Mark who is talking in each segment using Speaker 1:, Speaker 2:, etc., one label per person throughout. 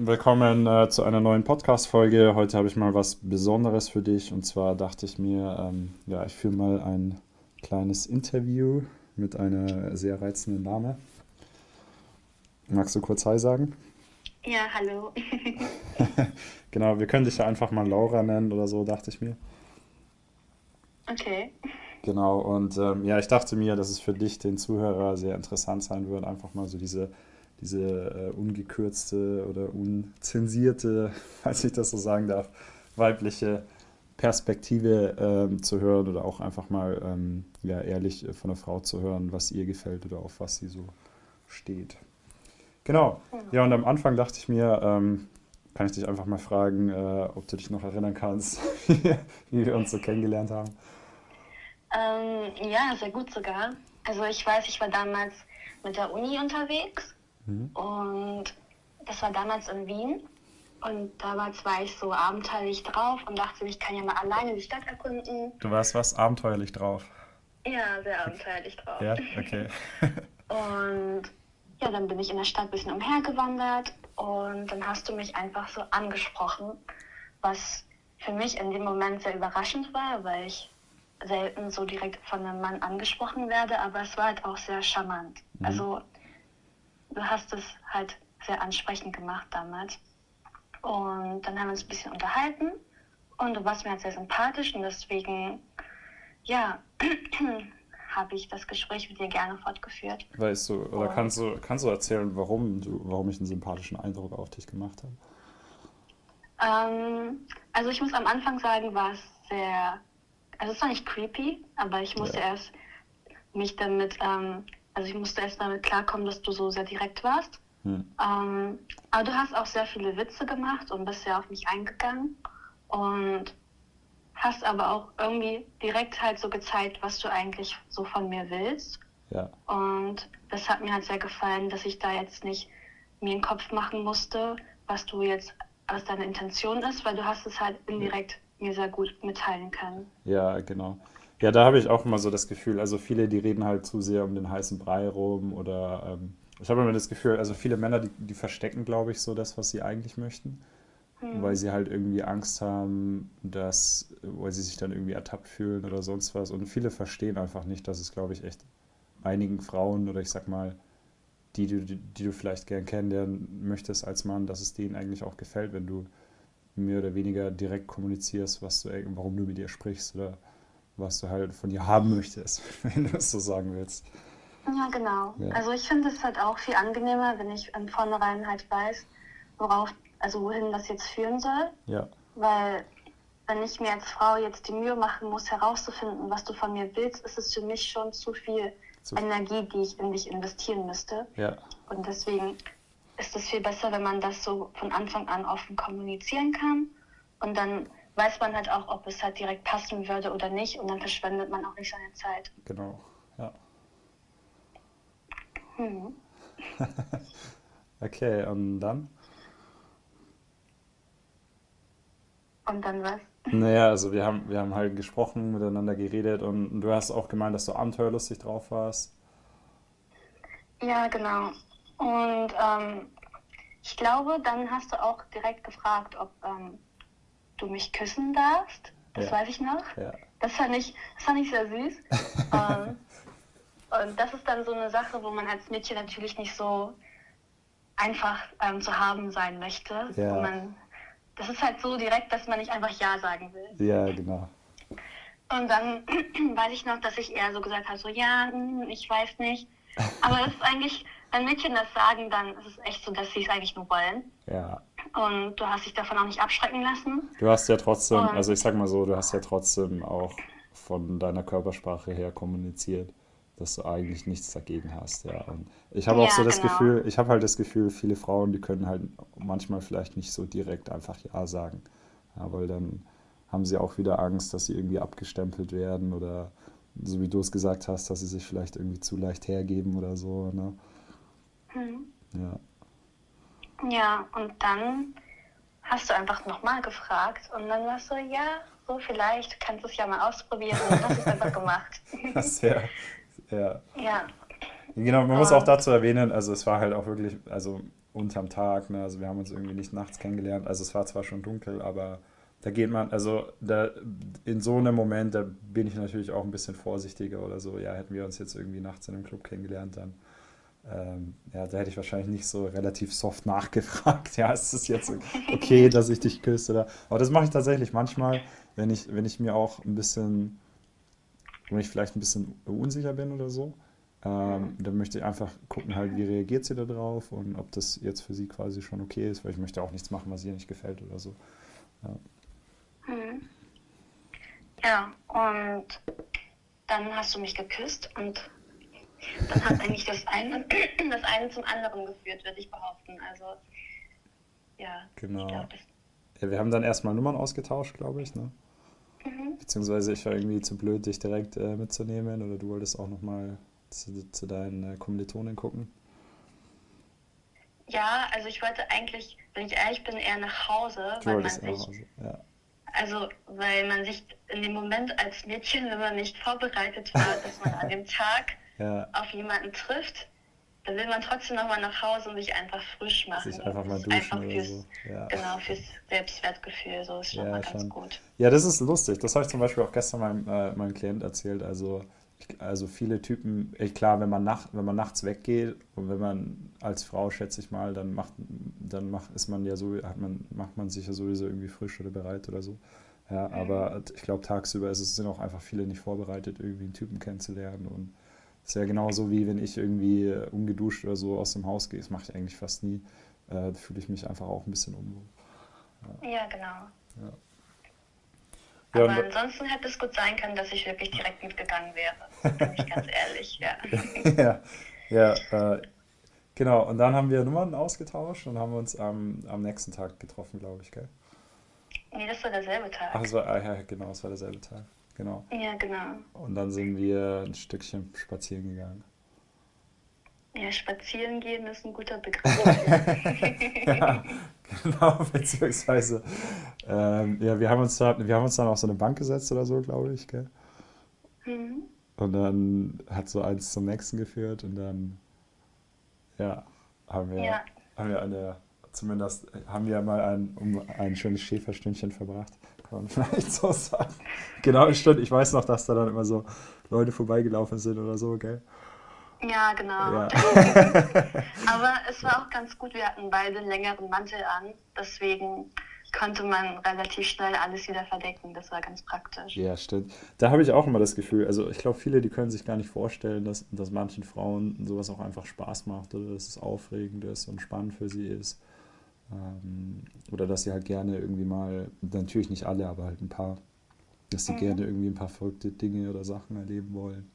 Speaker 1: willkommen äh, zu einer neuen Podcast-Folge. Heute habe ich mal was Besonderes für dich und zwar dachte ich mir, ähm, ja, ich führe mal ein kleines Interview mit einer sehr reizenden Dame. Magst du kurz Hi sagen?
Speaker 2: Ja, hallo.
Speaker 1: genau, wir können dich ja einfach mal Laura nennen oder so, dachte ich mir.
Speaker 2: Okay.
Speaker 1: Genau, und ähm, ja, ich dachte mir, dass es für dich, den Zuhörer, sehr interessant sein wird, einfach mal so diese diese äh, ungekürzte oder unzensierte, falls ich das so sagen darf, weibliche Perspektive ähm, zu hören oder auch einfach mal ähm, ja, ehrlich von der Frau zu hören, was ihr gefällt oder auf was sie so steht. Genau. Ja, und am Anfang dachte ich mir, ähm, kann ich dich einfach mal fragen, äh, ob du dich noch erinnern kannst, wie wir uns so kennengelernt haben.
Speaker 2: Ähm, ja, sehr gut sogar. Also ich weiß, ich war damals mit der Uni unterwegs Mhm. Und das war damals in Wien. Und damals war ich so abenteuerlich drauf und dachte, ich kann ja mal alleine die Stadt erkunden.
Speaker 1: Du warst was abenteuerlich drauf?
Speaker 2: Ja, sehr abenteuerlich drauf.
Speaker 1: ja, okay.
Speaker 2: und ja, dann bin ich in der Stadt ein bisschen umhergewandert und dann hast du mich einfach so angesprochen, was für mich in dem Moment sehr überraschend war, weil ich selten so direkt von einem Mann angesprochen werde, aber es war halt auch sehr charmant. Mhm. Also du hast es halt sehr ansprechend gemacht damals. Und dann haben wir uns ein bisschen unterhalten und du warst mir halt sehr sympathisch und deswegen, ja, habe ich das Gespräch mit dir gerne fortgeführt.
Speaker 1: Weißt du, oder kannst du, kannst du erzählen, warum, du, warum ich einen sympathischen Eindruck auf dich gemacht habe?
Speaker 2: Ähm, also ich muss am Anfang sagen, war es sehr, also es war nicht creepy, aber ich musste ja. erst mich damit ähm, also ich musste erst damit klarkommen, dass du so sehr direkt warst. Hm. Ähm, aber du hast auch sehr viele Witze gemacht und bist ja auf mich eingegangen. Und hast aber auch irgendwie direkt halt so gezeigt, was du eigentlich so von mir willst.
Speaker 1: Ja.
Speaker 2: Und das hat mir halt sehr gefallen, dass ich da jetzt nicht mir einen Kopf machen musste, was du jetzt, was deine Intention ist, weil du hast es halt indirekt ja. mir sehr gut mitteilen können.
Speaker 1: Ja, genau. Ja, da habe ich auch immer so das Gefühl, also viele, die reden halt zu sehr um den heißen Brei rum oder ähm, ich habe immer das Gefühl, also viele Männer, die, die verstecken, glaube ich, so das, was sie eigentlich möchten, mhm. weil sie halt irgendwie Angst haben, dass, weil sie sich dann irgendwie ertappt fühlen oder sonst was und viele verstehen einfach nicht, dass es, glaube ich, echt einigen Frauen oder ich sag mal, die du, die, die du vielleicht gern kennenlernen möchtest als Mann, dass es denen eigentlich auch gefällt, wenn du mehr oder weniger direkt kommunizierst, was du, warum du mit ihr sprichst oder was du halt von ihr haben möchtest, wenn du es so sagen willst.
Speaker 2: Ja, genau. Ja. Also ich finde es halt auch viel angenehmer, wenn ich von vornherein halt weiß, worauf, also wohin das jetzt führen soll.
Speaker 1: Ja.
Speaker 2: Weil wenn ich mir als Frau jetzt die Mühe machen muss, herauszufinden, was du von mir willst, ist es für mich schon zu viel zu Energie, die ich in dich investieren müsste.
Speaker 1: Ja.
Speaker 2: Und deswegen ist es viel besser, wenn man das so von Anfang an offen kommunizieren kann und dann weiß man halt auch, ob es halt direkt passen würde oder nicht und dann verschwendet man auch nicht seine Zeit.
Speaker 1: Genau, ja.
Speaker 2: Hm.
Speaker 1: okay, und dann?
Speaker 2: Und dann was?
Speaker 1: Naja, also wir haben, wir haben halt gesprochen, miteinander geredet und du hast auch gemeint, dass du abenteuerlustig drauf warst.
Speaker 2: Ja, genau. Und ähm, ich glaube, dann hast du auch direkt gefragt, ob ähm, du mich küssen darfst. Das ja. weiß ich noch.
Speaker 1: Ja.
Speaker 2: Das, fand ich, das fand ich sehr süß. ähm, und das ist dann so eine Sache, wo man als Mädchen natürlich nicht so einfach ähm, zu haben sein möchte.
Speaker 1: Ja.
Speaker 2: Man, das ist halt so direkt, dass man nicht einfach Ja sagen will.
Speaker 1: Ja, genau.
Speaker 2: Und dann weiß ich noch, dass ich eher so gesagt habe, so ja, hm, ich weiß nicht. Aber das ist eigentlich, wenn Mädchen das sagen, dann ist es echt so, dass sie es eigentlich nur wollen.
Speaker 1: Ja.
Speaker 2: Und du hast dich davon auch nicht abschrecken lassen.
Speaker 1: Du hast ja trotzdem, und also ich sag mal so, du hast ja trotzdem auch von deiner Körpersprache her kommuniziert, dass du eigentlich nichts dagegen hast, ja. Und ich habe auch ja, so das genau. Gefühl, ich habe halt das Gefühl, viele Frauen, die können halt manchmal vielleicht nicht so direkt einfach Ja sagen. Ja, weil dann haben sie auch wieder Angst, dass sie irgendwie abgestempelt werden oder so wie du es gesagt hast, dass sie sich vielleicht irgendwie zu leicht hergeben oder so, ne?
Speaker 2: Hm.
Speaker 1: Ja.
Speaker 2: Ja, und dann hast du einfach nochmal gefragt und dann warst du, ja, so vielleicht, kannst du es ja mal ausprobieren und hast es einfach gemacht.
Speaker 1: Sehr, ja.
Speaker 2: Ja.
Speaker 1: Genau, man muss auch dazu erwähnen, also es war halt auch wirklich, also unterm Tag, ne? Also wir haben uns irgendwie nicht nachts kennengelernt. Also es war zwar schon dunkel, aber da geht man, also da, in so einem Moment, da bin ich natürlich auch ein bisschen vorsichtiger oder so. Ja, hätten wir uns jetzt irgendwie nachts in einem Club kennengelernt, dann ähm, ja, da hätte ich wahrscheinlich nicht so relativ soft nachgefragt. Ja, ist es jetzt okay, dass ich dich küsse? Oder? Aber das mache ich tatsächlich manchmal, wenn ich, wenn ich mir auch ein bisschen, wenn ich vielleicht ein bisschen unsicher bin oder so. Ähm, dann möchte ich einfach gucken, halt, wie reagiert sie da drauf und ob das jetzt für sie quasi schon okay ist, weil ich möchte auch nichts machen, was ihr nicht gefällt oder so. Ja.
Speaker 2: Hm. Ja, und dann hast du mich geküsst und dann hat eigentlich das eine, das eine zum anderen geführt, würde ich behaupten. Also, ja,
Speaker 1: Genau.
Speaker 2: das.
Speaker 1: Ja, wir haben dann erstmal Nummern ausgetauscht, glaube ich, ne?
Speaker 2: Mhm.
Speaker 1: Beziehungsweise ich war irgendwie zu blöd, dich direkt äh, mitzunehmen oder du wolltest auch nochmal zu, zu deinen äh, Kommilitonen gucken.
Speaker 2: Ja, also ich wollte eigentlich, wenn ich ehrlich bin, eher nach Hause,
Speaker 1: Du
Speaker 2: weil man
Speaker 1: wolltest eher nach
Speaker 2: sich,
Speaker 1: Hause. Ja,
Speaker 2: also weil man sich in dem Moment als Mädchen, wenn man nicht vorbereitet war, dass man an dem Tag
Speaker 1: ja,
Speaker 2: auf jemanden trifft, dann will man trotzdem nochmal nach Hause und sich einfach frisch machen.
Speaker 1: sich einfach mal duschen
Speaker 2: einfach fürs,
Speaker 1: so. Ja,
Speaker 2: genau, fürs Selbstwertgefühl, so ist schon
Speaker 1: ja,
Speaker 2: mal ganz
Speaker 1: schon.
Speaker 2: gut.
Speaker 1: Ja, das ist lustig. Das habe ich zum Beispiel auch gestern meinem, äh, meinem Klient erzählt. Also, also viele Typen, klar, wenn man, nach, wenn man nachts weggeht und wenn man als Frau, schätze ich mal, dann macht, dann macht, ist man ja so, hat man, macht man sich ja sowieso irgendwie frisch oder bereit oder so. Ja, aber ich glaube, tagsüber ist es, sind auch einfach viele nicht vorbereitet, irgendwie einen Typen kennenzulernen. Und ist ja genauso wie wenn ich irgendwie äh, ungeduscht oder so aus dem Haus gehe. Das mache ich eigentlich fast nie. Äh, da fühle ich mich einfach auch ein bisschen unwohl.
Speaker 2: Ja, genau.
Speaker 1: Ja, ja
Speaker 2: Aber
Speaker 1: und,
Speaker 2: ansonsten hätte es gut sein können, dass ich wirklich direkt mitgegangen wäre. Bin ich ganz ehrlich, ja.
Speaker 1: ja, ja, äh, genau. Und dann haben wir Nummern ausgetauscht und haben uns am, am nächsten Tag getroffen, glaube ich, gell?
Speaker 2: Nee, das war derselbe
Speaker 1: Ach,
Speaker 2: Tag.
Speaker 1: es war, ah, ja, genau, es war derselbe Tag. Genau.
Speaker 2: Ja, genau.
Speaker 1: Und dann sind wir ein Stückchen spazieren gegangen.
Speaker 2: Ja, spazieren gehen ist ein guter Begriff.
Speaker 1: Ja, genau, beziehungsweise, ähm, ja, wir haben uns da, wir haben uns dann auf so eine Bank gesetzt oder so, glaube ich, gell?
Speaker 2: Mhm.
Speaker 1: Und dann hat so eins zum nächsten geführt und dann, ja, haben wir,
Speaker 2: Ja,
Speaker 1: haben wir eine, zumindest haben wir mal ein, um ein schönes Schäferstündchen verbracht, kann man vielleicht so sagen. Genau, stimmt, ich weiß noch, dass da dann immer so Leute vorbeigelaufen sind oder so, gell?
Speaker 2: ja, genau.
Speaker 1: Ja.
Speaker 2: Aber es war auch ganz gut, wir hatten beide einen längeren Mantel an, deswegen konnte man relativ schnell alles wieder verdecken. Das war ganz praktisch.
Speaker 1: Ja, stimmt. Da habe ich auch immer das Gefühl, also ich glaube, viele, die können sich gar nicht vorstellen, dass, dass manchen Frauen sowas auch einfach Spaß macht oder dass es aufregend ist und spannend für sie ist. Ähm, oder dass sie halt gerne irgendwie mal, natürlich nicht alle, aber halt ein paar, dass sie gerne
Speaker 2: Mhm.
Speaker 1: irgendwie ein paar verrückte Dinge oder Sachen erleben wollen.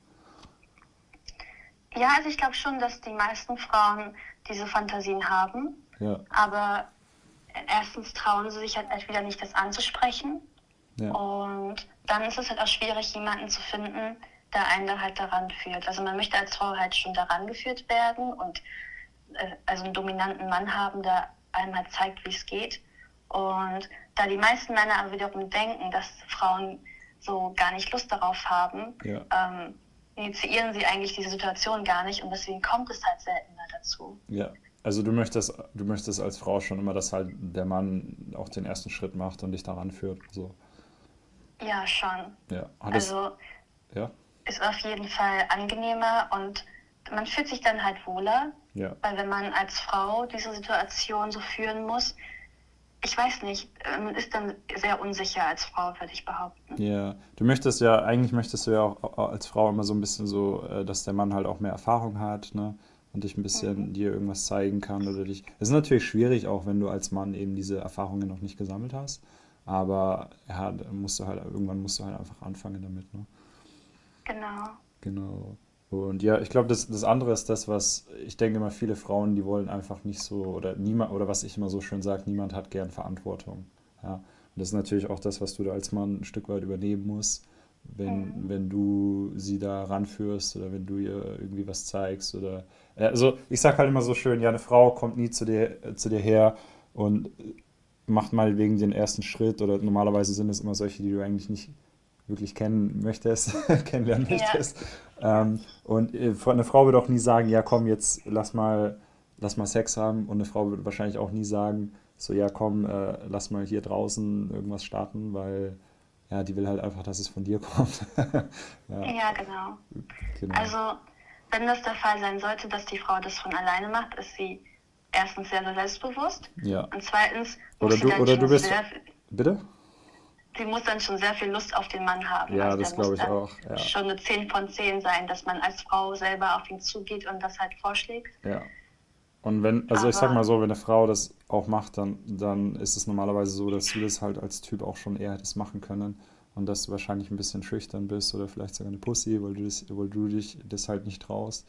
Speaker 2: Ja, also ich glaube schon, dass die meisten Frauen diese Fantasien haben,
Speaker 1: Ja,
Speaker 2: aber erstens trauen sie sich halt entweder nicht, das anzusprechen
Speaker 1: ja,
Speaker 2: und dann ist es halt auch schwierig, jemanden zu finden, der einen da halt daran führt. Also man möchte als Frau halt schon daran geführt werden und äh, also einen dominanten Mann haben, der einem halt zeigt, wie es geht. Und da die meisten Männer aber wiederum denken, dass Frauen so gar nicht Lust darauf haben,
Speaker 1: ja.
Speaker 2: ähm, initiieren sie eigentlich diese Situation gar nicht und deswegen kommt es halt seltener dazu.
Speaker 1: Ja, also du möchtest, du möchtest als Frau schon immer, dass halt der Mann auch den ersten Schritt macht und dich daran führt. So,
Speaker 2: Ja, schon.
Speaker 1: ja. Hat es,
Speaker 2: Also
Speaker 1: ja,
Speaker 2: ist auf jeden Fall angenehmer und man fühlt sich dann halt wohler,
Speaker 1: ja.
Speaker 2: weil wenn man als Frau diese Situation so führen muss, ich weiß nicht, äh, man ist dann sehr unsicher als Frau, würde ich behaupten.
Speaker 1: Ja, du möchtest ja, eigentlich möchtest du ja auch au- als Frau immer so ein bisschen so, äh, dass der Mann halt auch mehr Erfahrung hat, ne? Und dich ein bisschen
Speaker 2: Mhm.
Speaker 1: dir irgendwas zeigen kann oder dich. Es ist natürlich schwierig, auch wenn du als Mann eben diese Erfahrungen noch nicht gesammelt hast. Aber ja, musst du halt, irgendwann musst du halt einfach anfangen damit, ne?
Speaker 2: Genau.
Speaker 1: Genau. Und ja, ich glaube, das, das andere ist das, was ich denke immer, viele Frauen, die wollen einfach nicht so, oder niemand, oder was ich immer so schön sage, niemand hat gern Verantwortung. Ja. Und das ist natürlich auch das, was du da als Mann ein Stück weit übernehmen musst, wenn,
Speaker 2: Mhm.
Speaker 1: wenn du sie da ranführst oder wenn du ihr irgendwie was zeigst oder äh, also ich sag halt immer so schön, ja, eine Frau kommt nie zu dir, äh, zu dir her und macht mal wegen den ersten Schritt oder normalerweise sind es immer solche, die du eigentlich nicht wirklich kennen möchtest, kennenlernen
Speaker 2: Ja.
Speaker 1: möchtest. Ähm, und äh, eine Frau wird auch nie sagen, ja komm, jetzt lass mal, lass mal Sex haben und eine Frau würde wahrscheinlich auch nie sagen, so ja komm, äh, lass mal hier draußen irgendwas starten, weil ja, die will halt einfach, dass es von dir kommt.
Speaker 2: ja. ja, genau. genau. Also wenn das der Fall sein sollte, dass die Frau das von alleine macht, ist sie erstens sehr, sehr selbstbewusst.
Speaker 1: Ja.
Speaker 2: Und zweitens
Speaker 1: oder du, oder du bist. Sehr, bitte?
Speaker 2: Sie muss dann schon sehr viel Lust auf den Mann haben.
Speaker 1: Ja, also das glaube ich auch. Ja.
Speaker 2: Schon eine 10 von 10 sein, dass man als Frau selber auf ihn zugeht und das halt vorschlägt.
Speaker 1: Ja. Und wenn, also Aber, ich sag mal so, wenn eine Frau das auch macht, dann, dann ist es normalerweise so, dass du das halt als Typ auch schon eher hättest machen können und dass du wahrscheinlich ein bisschen schüchtern bist oder vielleicht sogar eine Pussy, weil du, das, weil du dich das halt nicht traust,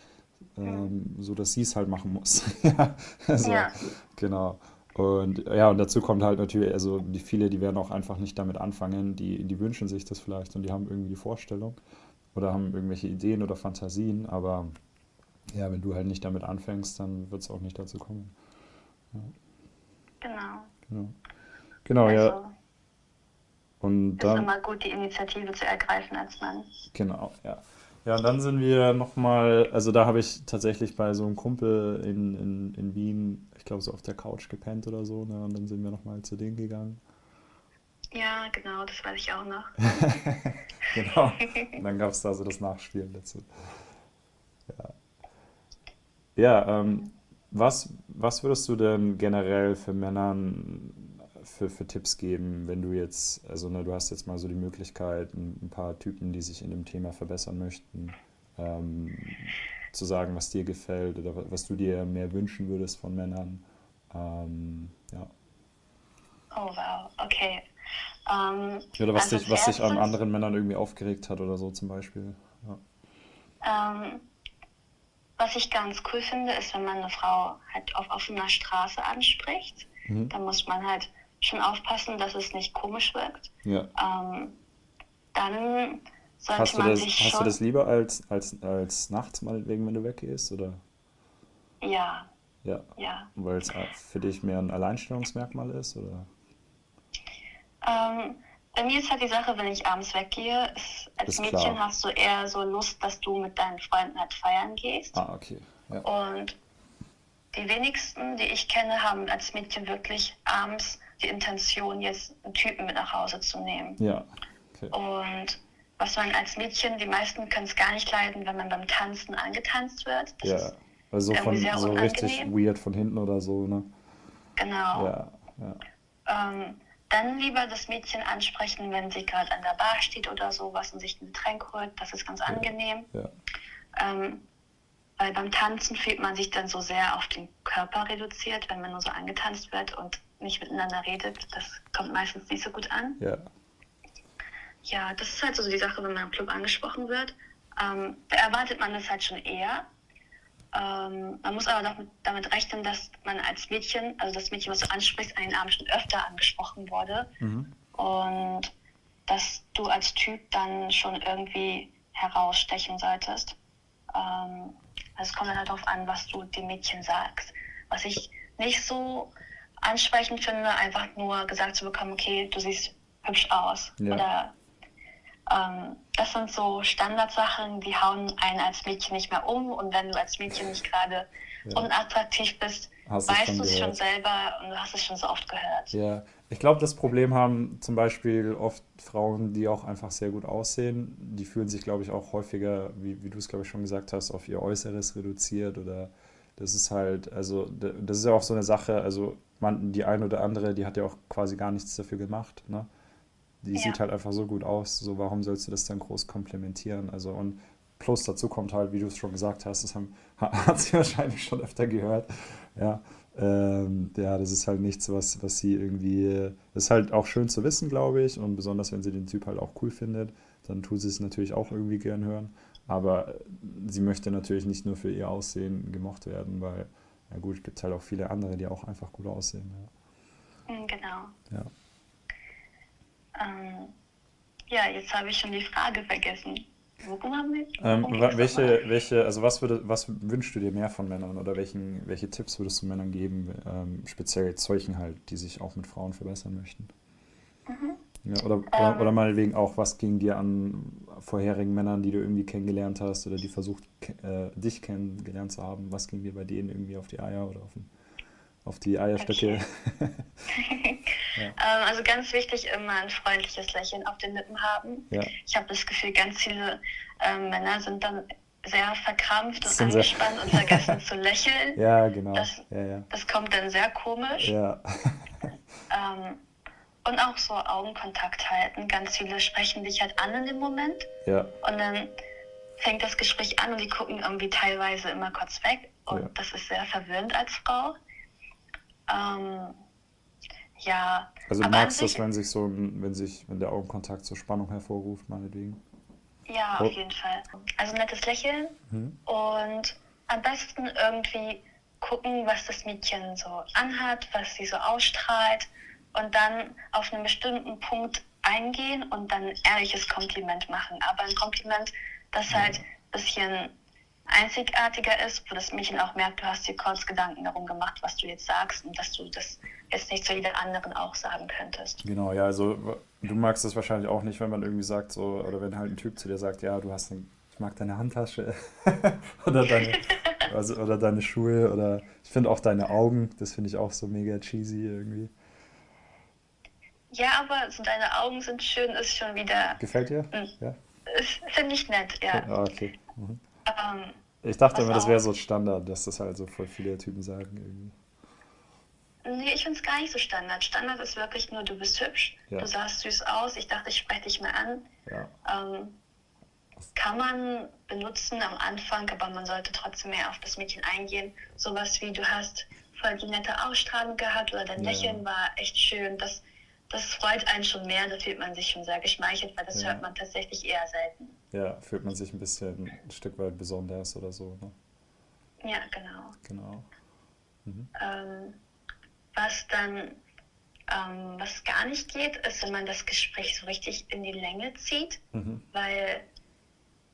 Speaker 1: ähm, so dass sie es halt machen muss. ja, also, ja. genau. Und ja, und dazu kommt halt natürlich, also die viele, die werden auch einfach nicht damit anfangen, die, die wünschen sich das vielleicht und die haben irgendwie die Vorstellung oder haben irgendwelche Ideen oder Fantasien, aber ja, wenn du halt nicht damit anfängst, dann wird es auch nicht dazu kommen.
Speaker 2: Ja. Genau.
Speaker 1: Genau, genau also, ja. Und dann,
Speaker 2: ist immer gut, die Initiative zu ergreifen als Mann.
Speaker 1: Genau, ja. Ja, und dann sind wir nochmal, also da habe ich tatsächlich bei so einem Kumpel in, in, in Wien, ich glaube so auf der Couch gepennt oder so, ne? Und dann sind wir nochmal zu denen gegangen.
Speaker 2: Ja, genau, das weiß ich auch noch.
Speaker 1: genau. Und dann gab es da so das Nachspielen dazu. Ja. Ja, ähm, was, was würdest du denn generell für Männern für, für Tipps geben, wenn du jetzt, also ne, du hast jetzt mal so die Möglichkeit, ein, ein paar Typen, die sich in dem Thema verbessern möchten, ähm, zu sagen, was dir gefällt oder was du dir mehr wünschen würdest von Männern. Ähm, ja.
Speaker 2: Oh wow, okay. Um,
Speaker 1: oder was, also dich, was dich an anderen Männern irgendwie aufgeregt hat oder so zum Beispiel.
Speaker 2: Ja. Um, was ich ganz cool finde, ist, wenn man eine Frau halt auf offener Straße anspricht. Mhm. Dann muss man halt schon aufpassen, dass es nicht komisch wirkt.
Speaker 1: Ja.
Speaker 2: Ähm, dann sollte
Speaker 1: hast
Speaker 2: man
Speaker 1: das,
Speaker 2: sich
Speaker 1: hast
Speaker 2: schon...
Speaker 1: du das lieber als, als, als nachts meinetwegen, wenn du weggehst? Oder?
Speaker 2: Ja.
Speaker 1: Ja.
Speaker 2: ja.
Speaker 1: Weil es für dich mehr ein Alleinstellungsmerkmal ist? Oder?
Speaker 2: Ähm, bei mir ist halt die Sache, wenn ich abends weggehe, ist, als ist Mädchen klar. hast du eher so Lust, dass du mit deinen Freunden halt feiern gehst.
Speaker 1: Ah, okay. Ja.
Speaker 2: Und die wenigsten, die ich kenne, haben als Mädchen wirklich abends die Intention, jetzt einen Typen mit nach Hause zu nehmen.
Speaker 1: Ja.
Speaker 2: Okay. Und was man als Mädchen, die meisten können es gar nicht leiden, wenn man beim Tanzen angetanzt wird.
Speaker 1: Das ja, also von so richtig weird von hinten oder so, ne?
Speaker 2: Genau.
Speaker 1: Ja, ja.
Speaker 2: Ähm, dann lieber das Mädchen ansprechen, wenn sie gerade an der Bar steht oder sowas und sich ein Getränk holt. Das ist ganz angenehm.
Speaker 1: Ja.
Speaker 2: Ähm, weil beim Tanzen fühlt man sich dann so sehr auf den Körper reduziert, wenn man nur so angetanzt wird und nicht miteinander redet. Das kommt meistens nicht so gut an.
Speaker 1: Ja.
Speaker 2: Ja, das ist halt so die Sache, wenn man im Club angesprochen wird. Ähm, da erwartet man das halt schon eher. Ähm, man muss aber doch mit, damit rechnen, dass man als Mädchen, also das Mädchen, was du ansprichst, an den Abend schon öfter angesprochen wurde.
Speaker 1: Mhm.
Speaker 2: Und dass du als Typ dann schon irgendwie herausstechen solltest. Ähm, also es kommt dann halt darauf an, was du dem Mädchen sagst. Was ich nicht so ansprechend finde, einfach nur gesagt zu bekommen, okay, du siehst hübsch aus.
Speaker 1: Ja.
Speaker 2: Oder ähm, das sind so Standardsachen, die hauen einen als Mädchen nicht mehr um. Und wenn du als Mädchen nicht gerade ja. unattraktiv bist, hast weißt du es schon selber und du hast es schon so oft gehört.
Speaker 1: Ja, ich glaube, das Problem haben zum Beispiel oft Frauen, die auch einfach sehr gut aussehen. Die fühlen sich, glaube ich, auch häufiger, wie, wie du es, glaube ich, schon gesagt hast, auf ihr Äußeres reduziert oder das ist halt, also das ist ja auch so eine Sache, also man, die eine oder andere, die hat ja auch quasi gar nichts dafür gemacht, ne? Die ja. sieht halt einfach so gut aus, so warum sollst du das dann groß komplementieren? Also und plus dazu kommt halt, wie du es schon gesagt hast, das haben, hat sie wahrscheinlich schon öfter gehört, ja, ähm, ja, das ist halt nichts, was, was sie irgendwie, das ist halt auch schön zu wissen, glaube ich, und besonders wenn sie den Typ halt auch cool findet, dann tut sie es natürlich auch irgendwie gern hören, aber sie möchte natürlich nicht nur für ihr Aussehen gemocht werden, weil ja gut, es gibt halt auch viele andere, die auch einfach gut aussehen.
Speaker 2: Ja. Mm, genau.
Speaker 1: Ja.
Speaker 2: Ähm, ja, jetzt habe ich schon die Frage vergessen. Worum haben wir?
Speaker 1: Ähm, welche, welche, also was würde, was wünschst du dir mehr von Männern oder welchen, welche Tipps würdest du Männern geben, ähm, speziell solchen halt, die sich auch mit Frauen verbessern möchten?
Speaker 2: Mhm.
Speaker 1: Ja, oder, oder, oder
Speaker 2: Ähm,
Speaker 1: meinetwegen auch, was ging dir an vorherigen Männern, die du irgendwie kennengelernt hast oder die versucht, äh, dich kennengelernt zu haben, was ging dir bei denen irgendwie auf die Eier oder auf, den, auf die Eierstöcke?
Speaker 2: okay.
Speaker 1: Ja,
Speaker 2: Ähm, also ganz wichtig, immer ein freundliches Lächeln auf den Lippen haben.
Speaker 1: ja,
Speaker 2: Ich habe das Gefühl, ganz viele ähm, Männer sind dann sehr verkrampft und angespannt und vergessen zu lächeln.
Speaker 1: Ja, genau.
Speaker 2: Das,
Speaker 1: ja.
Speaker 2: das kommt dann sehr komisch.
Speaker 1: Ja.
Speaker 2: Ähm, und auch so Augenkontakt halten. Ganz viele sprechen dich halt an in dem Moment
Speaker 1: Ja,
Speaker 2: und dann fängt das Gespräch an und die gucken irgendwie teilweise immer kurz weg
Speaker 1: ja.
Speaker 2: und das ist sehr verwirrend als Frau. Ähm, ja,
Speaker 1: Also du
Speaker 2: aber
Speaker 1: das, wenn sich so wenn sich, wenn der Augenkontakt so Spannung hervorruft, meinetwegen.
Speaker 2: ja,
Speaker 1: Oh.
Speaker 2: auf jeden Fall. Also nettes Lächeln
Speaker 1: Mhm.
Speaker 2: und am besten irgendwie gucken, was das Mädchen so anhat, was sie so ausstrahlt und dann auf einen bestimmten Punkt eingehen und dann ein ehrliches Kompliment machen. Aber ein Kompliment, das halt ein bisschen einzigartiger ist, wo das Mädchen auch merkt, du hast dir kurz Gedanken darum gemacht, was du jetzt sagst und dass du das jetzt nicht zu jeder anderen auch sagen könntest.
Speaker 1: Genau, ja, also du magst das wahrscheinlich auch nicht, wenn man irgendwie sagt, so, oder wenn halt ein Typ zu dir sagt, ja, du hast ein, ich mag deine Handtasche oder deine, also, oder deine Schuhe oder ich finde auch deine Augen, das finde ich auch so mega cheesy irgendwie.
Speaker 2: Ja, aber so deine Augen sind schön, ist schon wieder,
Speaker 1: Gefällt dir?
Speaker 2: mm,
Speaker 1: Ja?
Speaker 2: finde ich nett, ja.
Speaker 1: Ah, okay. Mhm.
Speaker 2: Ähm,
Speaker 1: Ich dachte immer, das wäre so Standard, dass das halt so voll viele Typen sagen irgendwie.
Speaker 2: Nee, ich finde es gar nicht so Standard. Standard ist wirklich nur, du bist hübsch,
Speaker 1: Ja,
Speaker 2: du sahst süß aus, ich dachte, ich spreche dich mal an.
Speaker 1: ja,
Speaker 2: Ähm, kann man benutzen am Anfang, aber man sollte trotzdem mehr auf das Mädchen eingehen. Sowas wie, du hast voll die nette Ausstrahlung gehabt oder dein
Speaker 1: ja,
Speaker 2: Lächeln war echt schön. Das, das freut einen schon mehr, da fühlt man sich schon sehr geschmeichelt, weil das hört
Speaker 1: ja,
Speaker 2: man tatsächlich eher selten.
Speaker 1: ja, fühlt man sich ein bisschen ein Stück weit besonders oder so, ne?
Speaker 2: Ja, genau.
Speaker 1: Genau. Mhm.
Speaker 2: Ähm, was dann, ähm, was gar nicht geht, ist, wenn man das Gespräch so richtig in die Länge zieht,
Speaker 1: Mhm.
Speaker 2: weil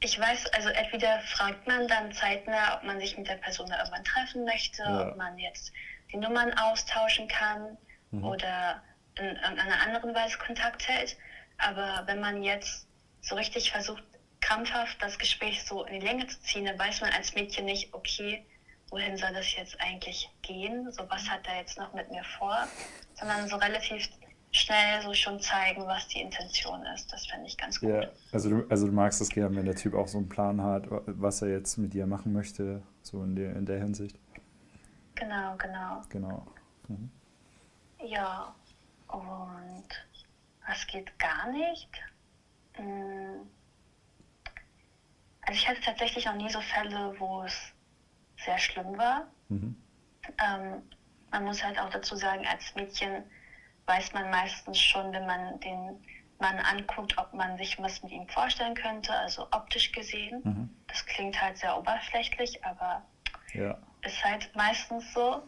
Speaker 2: ich weiß, also entweder fragt man dann zeitnah, ob man sich mit der Person da irgendwann treffen möchte, ob
Speaker 1: Ja.
Speaker 2: man jetzt die Nummern austauschen kann
Speaker 1: Mhm.
Speaker 2: oder in irgendeiner anderen Weise Kontakt hält. Aber wenn man jetzt so richtig versucht, krampfhaft das Gespräch so in die Länge zu ziehen, dann weiß man als Mädchen nicht, okay, wohin soll das jetzt eigentlich gehen? So, was hat er jetzt noch mit mir vor? Sondern so relativ schnell so schon zeigen, was die Intention ist. Das finde ich ganz gut.
Speaker 1: Ja, also du, also du magst es gern, wenn der Typ auch so einen Plan hat, wa- was er jetzt mit dir machen möchte, so in der, in der Hinsicht.
Speaker 2: Genau, genau.
Speaker 1: Genau. Mhm.
Speaker 2: Ja, und was geht gar nicht? Hm, Also ich hatte tatsächlich noch nie so Fälle, wo es sehr schlimm war.
Speaker 1: Mhm.
Speaker 2: Ähm, man muss halt auch dazu sagen, als Mädchen weiß man meistens schon, wenn man den Mann anguckt, ob man sich was mit ihm vorstellen könnte, also optisch gesehen.
Speaker 1: Mhm.
Speaker 2: Das klingt halt sehr oberflächlich, aber
Speaker 1: Ja.
Speaker 2: ist halt meistens so.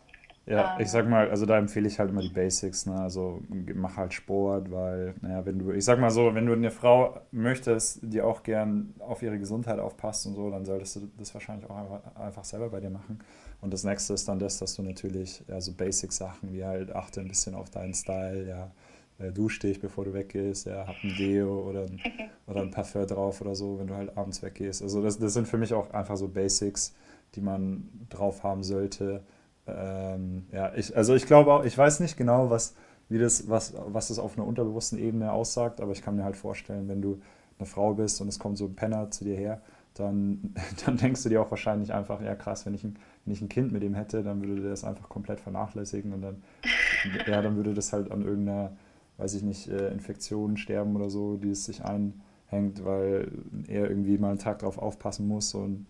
Speaker 1: Ja, ich sag
Speaker 2: Ähm,
Speaker 1: mal, also da empfehle ich halt immer die Basics, ne? Also mach halt Sport, weil, naja, wenn du, ich sag mal so, wenn du eine Frau möchtest, die auch gern auf ihre Gesundheit aufpasst und so, dann solltest du das wahrscheinlich auch einfach, einfach selber bei dir machen. Und das nächste ist dann das, dass du natürlich, ja, so Basic-Sachen wie halt achte ein bisschen auf deinen Style, ja, äh, dusch dich, bevor du weggehst, ja, hab ein Deo oder ein, oder ein Parfum drauf oder so, wenn du halt abends weggehst. Also das, das sind für mich auch einfach so Basics, die man drauf haben sollte. Ähm, ja, ich, also ich glaube auch, ich weiß nicht genau, was, wie das, was, was das auf einer unterbewussten Ebene aussagt, aber ich kann mir halt vorstellen, wenn du eine Frau bist und es kommt so ein Penner zu dir her, dann, dann denkst du dir auch wahrscheinlich einfach, ja krass, wenn ich ein, wenn ich ein Kind mit ihm hätte, dann würde der das einfach komplett vernachlässigen und dann, ja, dann würde das halt an irgendeiner, weiß ich nicht, äh, Infektion sterben oder so, die es sich einhängt, weil er irgendwie mal einen Tag drauf aufpassen muss und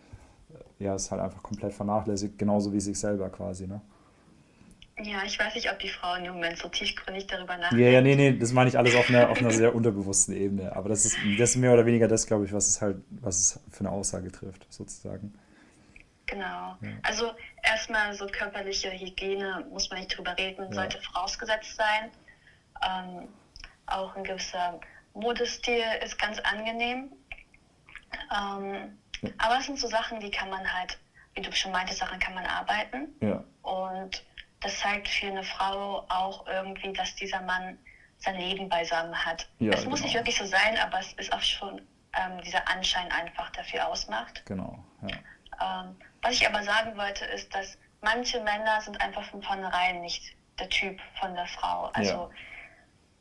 Speaker 1: ja, es halt einfach komplett vernachlässigt, genauso wie sich selber quasi, ne?
Speaker 2: Ja, ich weiß nicht, ob die Frau in dem Moment so tiefgründig darüber
Speaker 1: Ja, ja, nee, nee, das meine ich alles auf einer, auf einer sehr unterbewussten Ebene. Aber das ist, das ist mehr oder weniger das, glaube ich, was es halt, was es für eine Aussage trifft, sozusagen.
Speaker 2: Genau.
Speaker 1: Ja.
Speaker 2: Also erstmal so körperliche Hygiene muss man nicht drüber reden,
Speaker 1: Ja,
Speaker 2: sollte vorausgesetzt sein. Ähm, auch ein gewisser Modestil ist ganz angenehm. Ähm,
Speaker 1: ja,
Speaker 2: aber es sind so Sachen, die kann man halt, wie du schon meintest, daran kann man arbeiten.
Speaker 1: ja,
Speaker 2: Und das zeigt für eine Frau auch irgendwie, dass dieser Mann sein Leben beisammen hat.
Speaker 1: Ja,
Speaker 2: es muss
Speaker 1: genau.
Speaker 2: nicht wirklich so sein, aber es ist auch schon ähm, dieser Anschein einfach dafür ausmacht.
Speaker 1: Genau, ja.
Speaker 2: Ähm, was ich aber sagen wollte, ist, dass manche Männer sind einfach von vornherein nicht der Typ von der Frau. Also,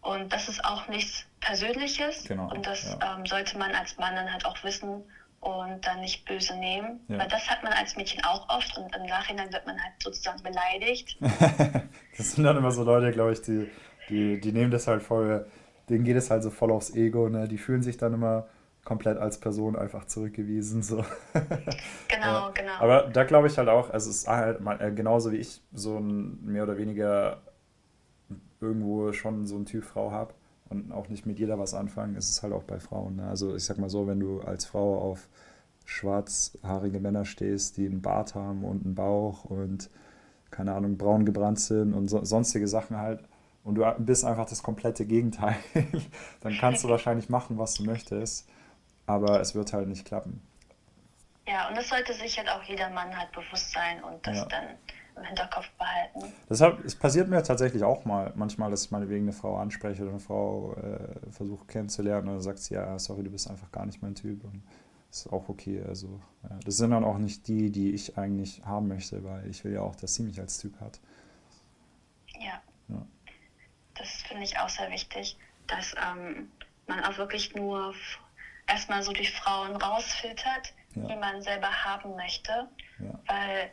Speaker 2: und das ist auch nichts Persönliches.
Speaker 1: Genau,
Speaker 2: Und das
Speaker 1: ja.
Speaker 2: ähm, sollte man als Mann dann halt auch wissen und dann nicht böse nehmen.
Speaker 1: Ja.
Speaker 2: Weil das hat man als Mädchen auch oft und im Nachhinein wird man halt sozusagen beleidigt.
Speaker 1: Das sind dann immer so Leute, glaube ich, die, die, die nehmen das halt voll, denen geht es halt so voll aufs Ego, ne? Die fühlen sich dann immer komplett als Person einfach zurückgewiesen, so.
Speaker 2: Genau,
Speaker 1: Ja.
Speaker 2: genau.
Speaker 1: Aber da glaube ich halt auch, also es ist halt mal, äh, genauso wie ich so ein mehr oder weniger irgendwo schon so ein Typ Frau habe und auch nicht mit jeder was anfangen, ist es halt auch bei Frauen. Ne? Also ich sag mal so, wenn du als Frau auf schwarzhaarige Männer stehst, die einen Bart haben und einen Bauch und keine Ahnung, braun gebrannt sind und so, sonstige Sachen halt und du bist einfach das komplette Gegenteil, dann kannst du wahrscheinlich machen, was du möchtest, aber es wird halt nicht klappen.
Speaker 2: Ja, und das sollte sich halt auch jeder Mann halt bewusst sein und das
Speaker 1: Ja.
Speaker 2: dann im Hinterkopf behalten.
Speaker 1: Deshalb, es passiert mir tatsächlich auch mal, manchmal, dass ich meinetwegen eine Frau anspreche oder eine Frau äh, versuche kennenzulernen und dann sagt sie, ja, sorry, du bist einfach gar nicht mein Typ und ist auch okay. Also, ja, das sind dann auch nicht die, die ich eigentlich haben möchte, weil ich will ja auch, dass sie mich als Typ hat.
Speaker 2: Ja,
Speaker 1: Ja,
Speaker 2: das finde ich auch sehr wichtig, dass ähm, man auch wirklich nur erstmal so die Frauen rausfiltert,
Speaker 1: Ja.
Speaker 2: die man selber haben möchte. Weil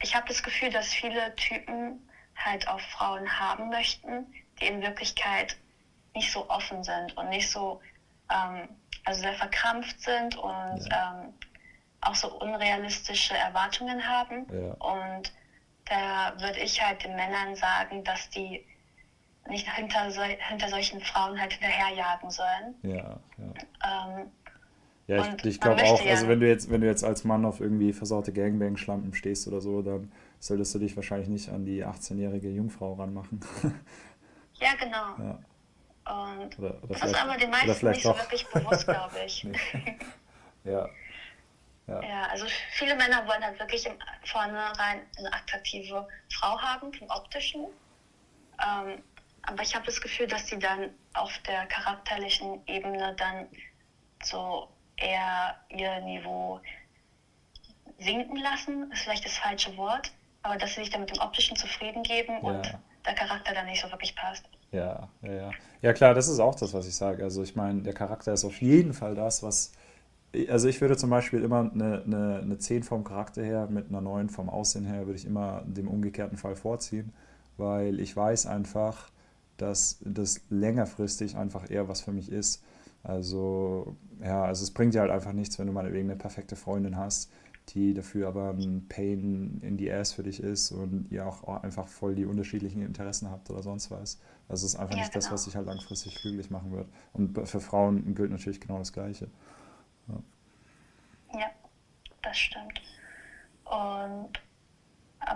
Speaker 2: ich habe das Gefühl, dass viele Typen halt auch Frauen haben möchten, die in Wirklichkeit nicht so offen sind und nicht so, ähm, also sehr verkrampft sind und ähm, auch so unrealistische Erwartungen haben.
Speaker 1: Ja.
Speaker 2: Und da würde ich halt den Männern sagen, dass die nicht hinter, sol hinter solchen Frauen halt hinterherjagen sollen.
Speaker 1: ja, ja.
Speaker 2: Ähm,
Speaker 1: Ja, ich, ich glaube auch,
Speaker 2: ja-
Speaker 1: also wenn du jetzt, wenn du jetzt als Mann auf irgendwie versaute Gangbang-Schlampen stehst oder so, dann solltest du dich wahrscheinlich nicht an die 18-jährige Jungfrau ranmachen.
Speaker 2: ja, genau.
Speaker 1: Ja,
Speaker 2: Und
Speaker 1: oder, oder
Speaker 2: das ist aber den meisten nicht so wirklich bewusst, glaube ich.
Speaker 1: Nee. Ja, ja,
Speaker 2: Ja, also viele Männer wollen halt wirklich im vornherein eine attraktive Frau haben, vom optischen. Ähm, aber ich habe das Gefühl, dass die dann auf der charakterlichen Ebene dann so eher ihr Niveau sinken lassen, ist vielleicht das falsche Wort, aber dass sie sich dann mit dem optischen zufrieden geben und
Speaker 1: Ja.
Speaker 2: der Charakter dann nicht so wirklich passt.
Speaker 1: ja, ja, ja. Ja, klar, das ist auch das, was ich sage. Also ich meine, der Charakter ist auf jeden Fall das, was. Also ich würde zum Beispiel immer eine, eine, eine 10 vom Charakter her mit einer 9 vom Aussehen her, würde ich immer dem umgekehrten Fall vorziehen, weil ich weiß einfach, dass das längerfristig einfach eher was für mich ist. Also, ja, also es bringt dir halt einfach nichts, wenn du meinetwegen eine perfekte Freundin hast, die dafür aber ein Pain in the Ass für dich ist und ihr auch einfach voll die unterschiedlichen Interessen habt oder sonst was. Also es ist einfach
Speaker 2: Ja,
Speaker 1: nicht das,
Speaker 2: genau.
Speaker 1: was dich halt langfristig glücklich machen wird. Und für Frauen gilt natürlich genau das Gleiche.
Speaker 2: Ja, das stimmt. Und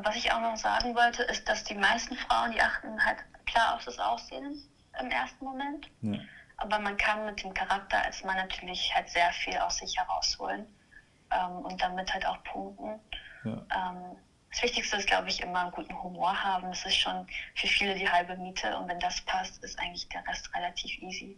Speaker 2: was ich auch noch sagen wollte, ist, dass die meisten Frauen, die achten halt klar auf das Aussehen im ersten Moment.
Speaker 1: Ja,
Speaker 2: Aber man kann mit dem Charakter als Mann natürlich halt sehr viel aus sich herausholen ähm, und damit halt auch punkten.
Speaker 1: ja,
Speaker 2: Ähm, das Wichtigste ist, glaube ich, immer einen guten Humor haben. Das ist schon für viele die halbe Miete und wenn das passt, ist eigentlich der Rest relativ easy.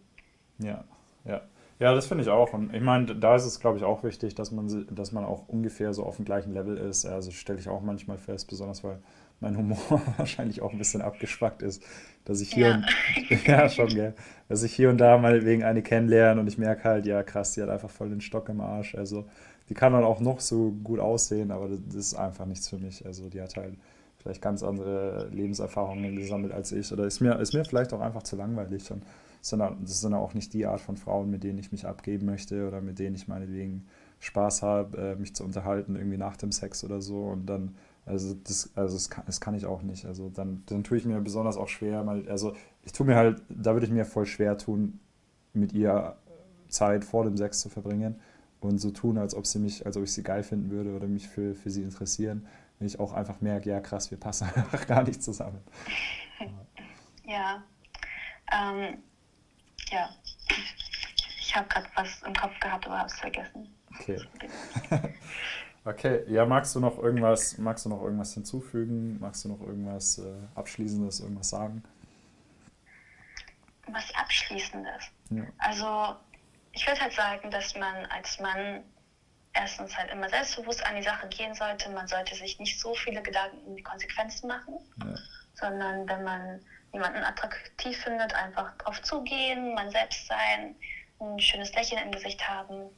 Speaker 1: ja, ja. Ja, das finde ich auch. Und ich meine, da ist es, glaube ich, auch wichtig, dass man, dass man auch ungefähr so auf dem gleichen Level ist. Also stelle ich auch manchmal fest, besonders weil mein Humor wahrscheinlich auch ein bisschen abgeschwackt ist, dass ich hier
Speaker 2: Ja.
Speaker 1: und ja schon, gell, dass ich hier und da mal wegen eine kennenlerne und ich merke halt, ja krass, die hat einfach voll den Stock im Arsch. Also die kann dann auch noch so gut aussehen, aber das, ist einfach nichts für mich. Also die hat halt vielleicht ganz andere Lebenserfahrungen gesammelt als ich oder ist mir, ist mir vielleicht auch einfach zu langweilig. Und das sind, dann- das sind auch nicht die Art von Frauen, mit denen ich mich abgeben möchte oder mit denen ich meinetwegen Spaß habe, äh, mich zu unterhalten, irgendwie nach dem Sex oder so. Und dann, also das, also das kann, das kann ich auch nicht. Also dann, dann tue ich mir besonders auch schwer, mal, also ich tue mir halt, da würde ich mir voll schwer tun, mit ihr Zeit vor dem Sex zu verbringen und so tun, als ob sie mich, als ob ich sie geil finden würde oder mich für, für sie interessieren, wenn ich auch einfach merke, ja krass, wir passen einfach gar nicht zusammen.
Speaker 2: Ja. Ähm, ja. Ich habe gerade was im Kopf gehabt, aber habe es vergessen.
Speaker 1: Okay. Okay, ja, magst du noch irgendwas, magst du noch irgendwas hinzufügen? Magst du noch irgendwas äh, Abschließendes, irgendwas sagen?
Speaker 2: Abschließendes. Ja. Also ich würde halt sagen, dass man als Mann erstens halt immer selbstbewusst an die Sache gehen sollte. Man sollte sich nicht so viele Gedanken um die Konsequenzen machen, ja. sondern wenn man jemanden attraktiv findet, einfach drauf zugehen, man selbst sein, ein schönes Lächeln im Gesicht haben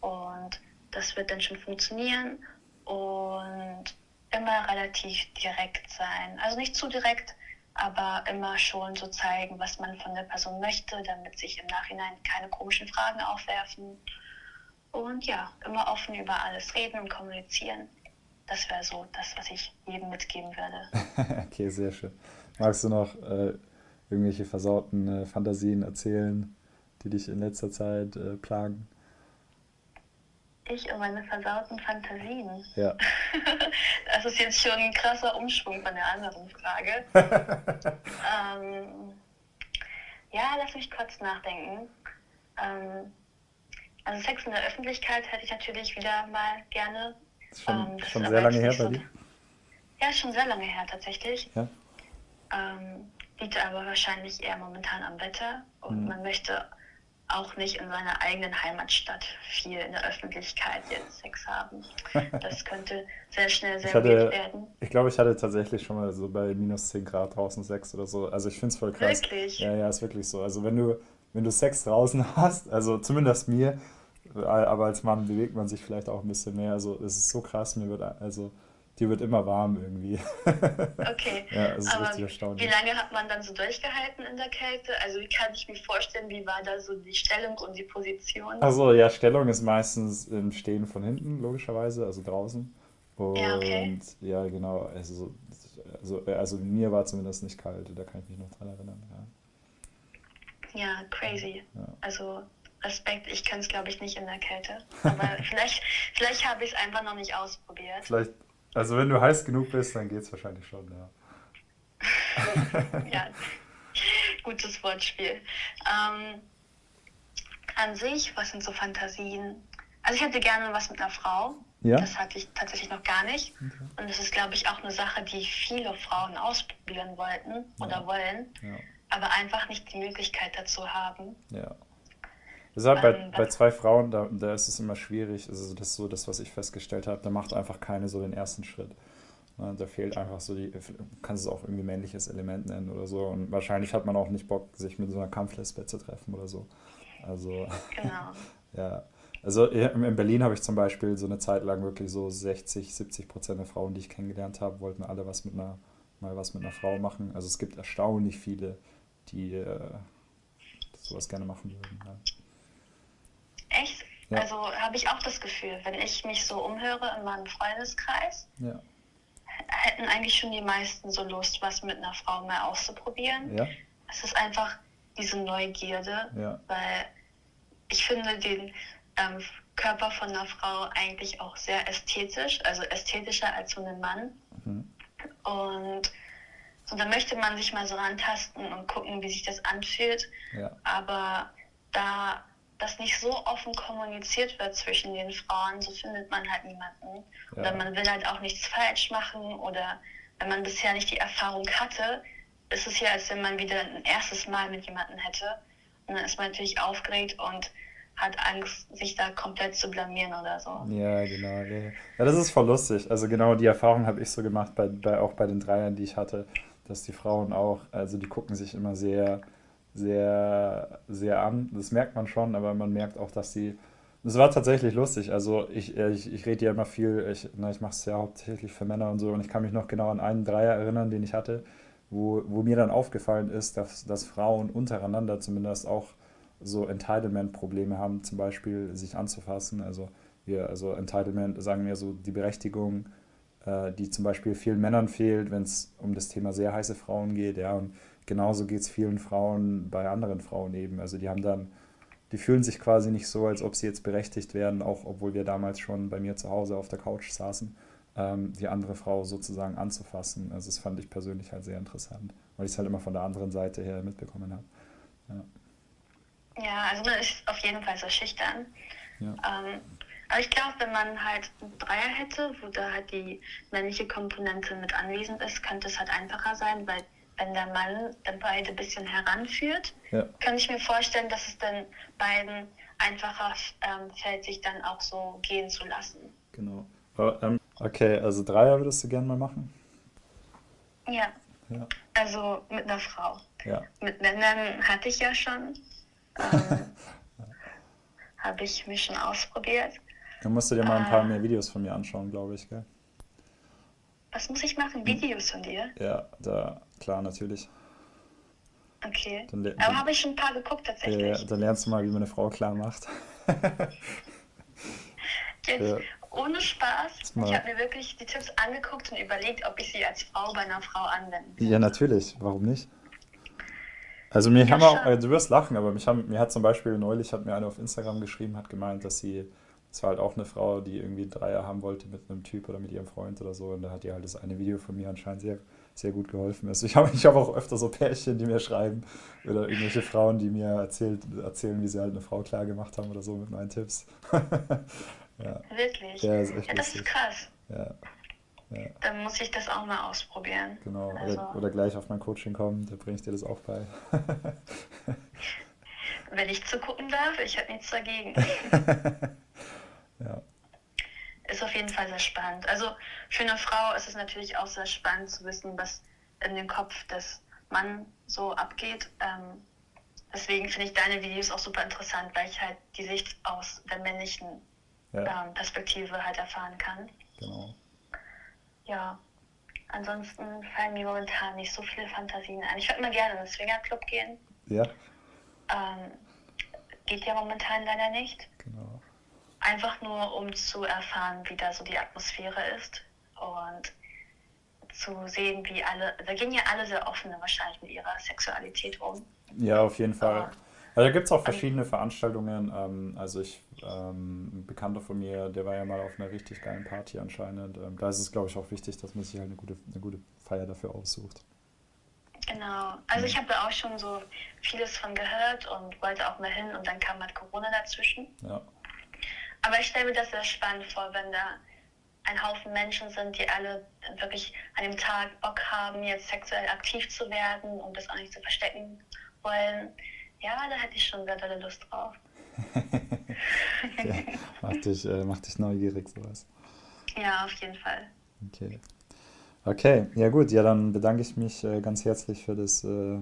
Speaker 2: und das wird dann schon funktionieren und immer relativ direkt sein. Also nicht zu direkt, aber immer schon so zeigen, was man von der Person möchte, damit sich im Nachhinein keine komischen Fragen aufwerfen. Und ja, immer offen über alles reden und kommunizieren. Das wäre so das, was ich jedem mitgeben würde.
Speaker 1: okay, sehr schön. Magst du noch äh, irgendwelche versauten äh, Fantasien erzählen, die dich in letzter Zeit äh, plagen?
Speaker 2: Ich und meine versauten Fantasien.
Speaker 1: Ja.
Speaker 2: Das ist jetzt schon ein krasser Umschwung von der anderen Frage. ähm, ja, lass mich kurz nachdenken. Ähm, also Sex in der Öffentlichkeit hätte ich natürlich wieder mal gerne.
Speaker 1: Schon, ähm, schon sehr lange her bei dir?
Speaker 2: Ja, schon sehr lange her tatsächlich. Ja. Ähm, liegt aber wahrscheinlich eher momentan am Wetter und mhm. man möchte auch nicht in seiner eigenen Heimatstadt viel in der Öffentlichkeit jetzt Sex haben. Das könnte sehr schnell sehr
Speaker 1: hatte, wild werden. Ich glaube, ich hatte tatsächlich schon mal so bei minus 10 Grad draußen Sex oder so. Also ich finde es voll krass.
Speaker 2: Wirklich?
Speaker 1: Ja, ja, ist wirklich so. Also wenn du, wenn du Sex draußen hast, also zumindest mir, aber als Mann bewegt man sich vielleicht auch ein bisschen mehr. Also es ist so krass, mir wird also die wird immer warm irgendwie.
Speaker 2: Okay.
Speaker 1: ja, das ist Aber richtig erstaunlich.
Speaker 2: Wie lange hat man dann so durchgehalten in der Kälte? Also wie kann ich mir vorstellen, wie war da so die Stellung und die Position?
Speaker 1: Also ja, Stellung ist meistens im Stehen von hinten, logischerweise, also draußen. Und ja, okay. ja genau, also, also, also mir war zumindest nicht kalt, da kann ich mich noch dran erinnern.
Speaker 2: Ja, ja crazy. Ja. Also Respekt, ich kann es glaube ich nicht in der Kälte. Aber vielleicht, vielleicht habe ich es einfach noch nicht ausprobiert.
Speaker 1: Vielleicht also wenn du heiß genug bist, dann geht es wahrscheinlich schon,
Speaker 2: ja. ja, gutes Wortspiel. Ähm, an sich, was sind so Fantasien? Also ich hätte gerne was mit einer Frau. Ja? Das hatte ich tatsächlich noch gar nicht. Okay. Und das ist, glaube ich, auch eine Sache, die viele Frauen ausprobieren wollten oder ja. wollen, ja. aber einfach nicht die Möglichkeit dazu haben.
Speaker 1: Ja. Deshalb bei, ähm, bei zwei Frauen, da, da ist es immer schwierig. Also das ist so das, was ich festgestellt habe. Da macht einfach keine so den ersten Schritt. Ne, da fehlt einfach so die, kannst es auch irgendwie männliches Element nennen oder so. Und wahrscheinlich hat man auch nicht Bock, sich mit so einer Kampflesbe zu treffen oder so. Also,
Speaker 2: genau.
Speaker 1: ja. Also in Berlin habe ich zum Beispiel so eine Zeit lang wirklich so 60, 70 Prozent der Frauen, die ich kennengelernt habe, wollten alle was mit einer, mal was mit einer Frau machen. Also es gibt erstaunlich viele, die äh, sowas gerne machen würden. Ja.
Speaker 2: Echt? Ja. Also habe ich auch das Gefühl, wenn ich mich so umhöre in meinem Freundeskreis,
Speaker 1: ja.
Speaker 2: hätten eigentlich schon die meisten so Lust, was mit einer Frau mehr auszuprobieren.
Speaker 1: Ja.
Speaker 2: Es ist einfach diese Neugierde, weil ich finde den ähm, Körper von einer Frau eigentlich auch sehr ästhetisch, also ästhetischer als von einem Mann. Mhm. Und so, da möchte man sich mal so rantasten und gucken, wie sich das anfühlt. Aber da das nicht so offen kommuniziert wird zwischen den Frauen, so findet man halt niemanden. Ja. Oder man will halt auch nichts falsch machen oder wenn man bisher nicht die Erfahrung hatte, ist es ja, als wenn man wieder ein erstes Mal mit jemandem hätte. Und dann ist man natürlich aufgeregt und hat Angst, sich da komplett zu blamieren oder so.
Speaker 1: Ja, genau. Ja, das ist voll lustig. Also genau die Erfahrung habe ich so gemacht, bei, bei, auch bei den Dreiern, die ich hatte, dass die Frauen auch, also die gucken sich immer sehr sehr, sehr an. Das merkt man schon, aber man merkt auch, dass sie. Das war tatsächlich lustig. Also ich, ich, ich rede ja immer viel, ich, na, ich mache es ja hauptsächlich für Männer und so und ich kann mich noch genau an einen Dreier erinnern, den ich hatte, wo, wo mir dann aufgefallen ist, dass, dass Frauen untereinander zumindest auch so Entitlement-Probleme haben, zum Beispiel sich anzufassen. Also wir, also Entitlement sagen wir so die Berechtigung, äh, die zum Beispiel vielen Männern fehlt, wenn es um das Thema sehr heiße Frauen geht, ja, und genauso geht es vielen Frauen bei anderen Frauen eben. Also die haben dann, die fühlen sich quasi nicht so, als ob sie jetzt berechtigt werden, auch obwohl wir damals schon bei mir zu Hause auf der Couch saßen, ähm, die andere Frau sozusagen anzufassen. Also das fand ich persönlich halt sehr interessant, weil ich es halt immer von der anderen Seite her mitbekommen habe.
Speaker 2: Ja. ja, also man ist auf jeden Fall so schüchtern.
Speaker 1: Ja.
Speaker 2: Ähm, aber ich glaube, wenn man halt einen Dreier hätte, wo da halt die männliche Komponente mit anwesend ist, könnte es halt einfacher sein, weil wenn der Mann dann beide ein bisschen heranführt,
Speaker 1: Ja.
Speaker 2: kann ich mir vorstellen, dass es dann beiden einfacher ähm, fällt, sich dann auch so gehen zu lassen.
Speaker 1: Genau. Ähm, okay, also Dreier würdest du gerne mal machen?
Speaker 2: Ja,
Speaker 1: Ja.
Speaker 2: also mit einer Frau.
Speaker 1: Ja.
Speaker 2: Mit Männern hatte ich ja schon. Ähm, Habe ich mich schon ausprobiert.
Speaker 1: Dann musst du dir mal ein paar
Speaker 2: Ah.
Speaker 1: mehr Videos von mir anschauen, glaube ich, gell?
Speaker 2: Was muss ich machen? Videos von dir?
Speaker 1: Ja, da, klar, natürlich.
Speaker 2: Okay.
Speaker 1: Dann, le-
Speaker 2: Aber habe ich schon ein paar geguckt tatsächlich.
Speaker 1: ja, dann lernst du mal, wie man eine Frau klar macht.
Speaker 2: Jetzt
Speaker 1: Ja.
Speaker 2: ohne Spaß. Ich habe mir wirklich die Tipps angeguckt und überlegt, ob ich sie als Frau bei einer Frau anwenden kann.
Speaker 1: Ja, natürlich. Warum nicht? Also mir
Speaker 2: Ja,
Speaker 1: haben auch, äh, du wirst lachen, aber mich haben, mir hat zum Beispiel neulich, hat mir eine auf Instagram geschrieben, hat gemeint, dass sie, es war halt auch eine Frau, die irgendwie einen Dreier haben wollte mit einem Typ oder mit ihrem Freund oder so und da hat ihr halt das eine Video von mir anscheinend sehr, sehr gut geholfen. Also ich habe ich hab auch öfter so Pärchen, die mir schreiben oder irgendwelche Frauen, die mir erzählt, erzählen, wie sie halt eine Frau klar gemacht haben oder so mit meinen Tipps. ja,
Speaker 2: Wirklich?
Speaker 1: ja, ist echt
Speaker 2: Ja, das ist krass.
Speaker 1: Ja, ja,
Speaker 2: Dann muss ich das auch mal ausprobieren.
Speaker 1: genau.
Speaker 2: Also-
Speaker 1: Oder, oder gleich auf mein Coaching kommen, da bringe ich dir das auch bei.
Speaker 2: Wenn ich zugucken darf, ich habe nichts dagegen.
Speaker 1: Ja.
Speaker 2: Ist auf jeden Fall sehr spannend. Also für eine Frau ist es natürlich auch sehr spannend zu wissen, was in dem Kopf des Mann so abgeht. Ähm, deswegen finde ich deine Videos auch super interessant, weil ich halt die Sicht aus der männlichen
Speaker 1: Ja,
Speaker 2: ähm, Perspektive halt erfahren kann.
Speaker 1: genau.
Speaker 2: Ja, ansonsten fallen mir momentan nicht so viele Fantasien ein. Ich würde mal gerne in den Swingerclub gehen.
Speaker 1: Ja,
Speaker 2: Ähm, geht ja momentan leider nicht.
Speaker 1: genau.
Speaker 2: Einfach nur, um zu erfahren, wie da so die Atmosphäre ist und zu sehen, wie alle, da gehen ja alle sehr offen wahrscheinlich mit ihrer Sexualität um.
Speaker 1: Ja, auf jeden Fall. Also da gibt es auch verschiedene Veranstaltungen. Ähm, also ich, ähm, ein Bekannter von mir, der war ja mal auf einer richtig geilen Party anscheinend. Ähm, da ist es, glaube ich, auch wichtig, dass man sich halt eine gute, eine gute Feier dafür aussucht.
Speaker 2: Genau. Also ich habe da auch schon so vieles von gehört und wollte auch mal hin und dann kam halt Corona dazwischen.
Speaker 1: Ja,
Speaker 2: Aber ich stelle mir das sehr spannend vor, wenn da ein Haufen Menschen sind, die alle wirklich an dem Tag Bock haben, jetzt sexuell aktiv zu werden und das auch nicht zu verstecken wollen. Ja, da hätte ich schon sehr dolle Lust drauf.
Speaker 1: ja. Mach, dich, äh, mach dich neugierig, sowas.
Speaker 2: Ja, auf jeden Fall.
Speaker 1: Okay. Okay, ja gut, ja, dann bedanke ich mich äh, ganz herzlich für das, äh,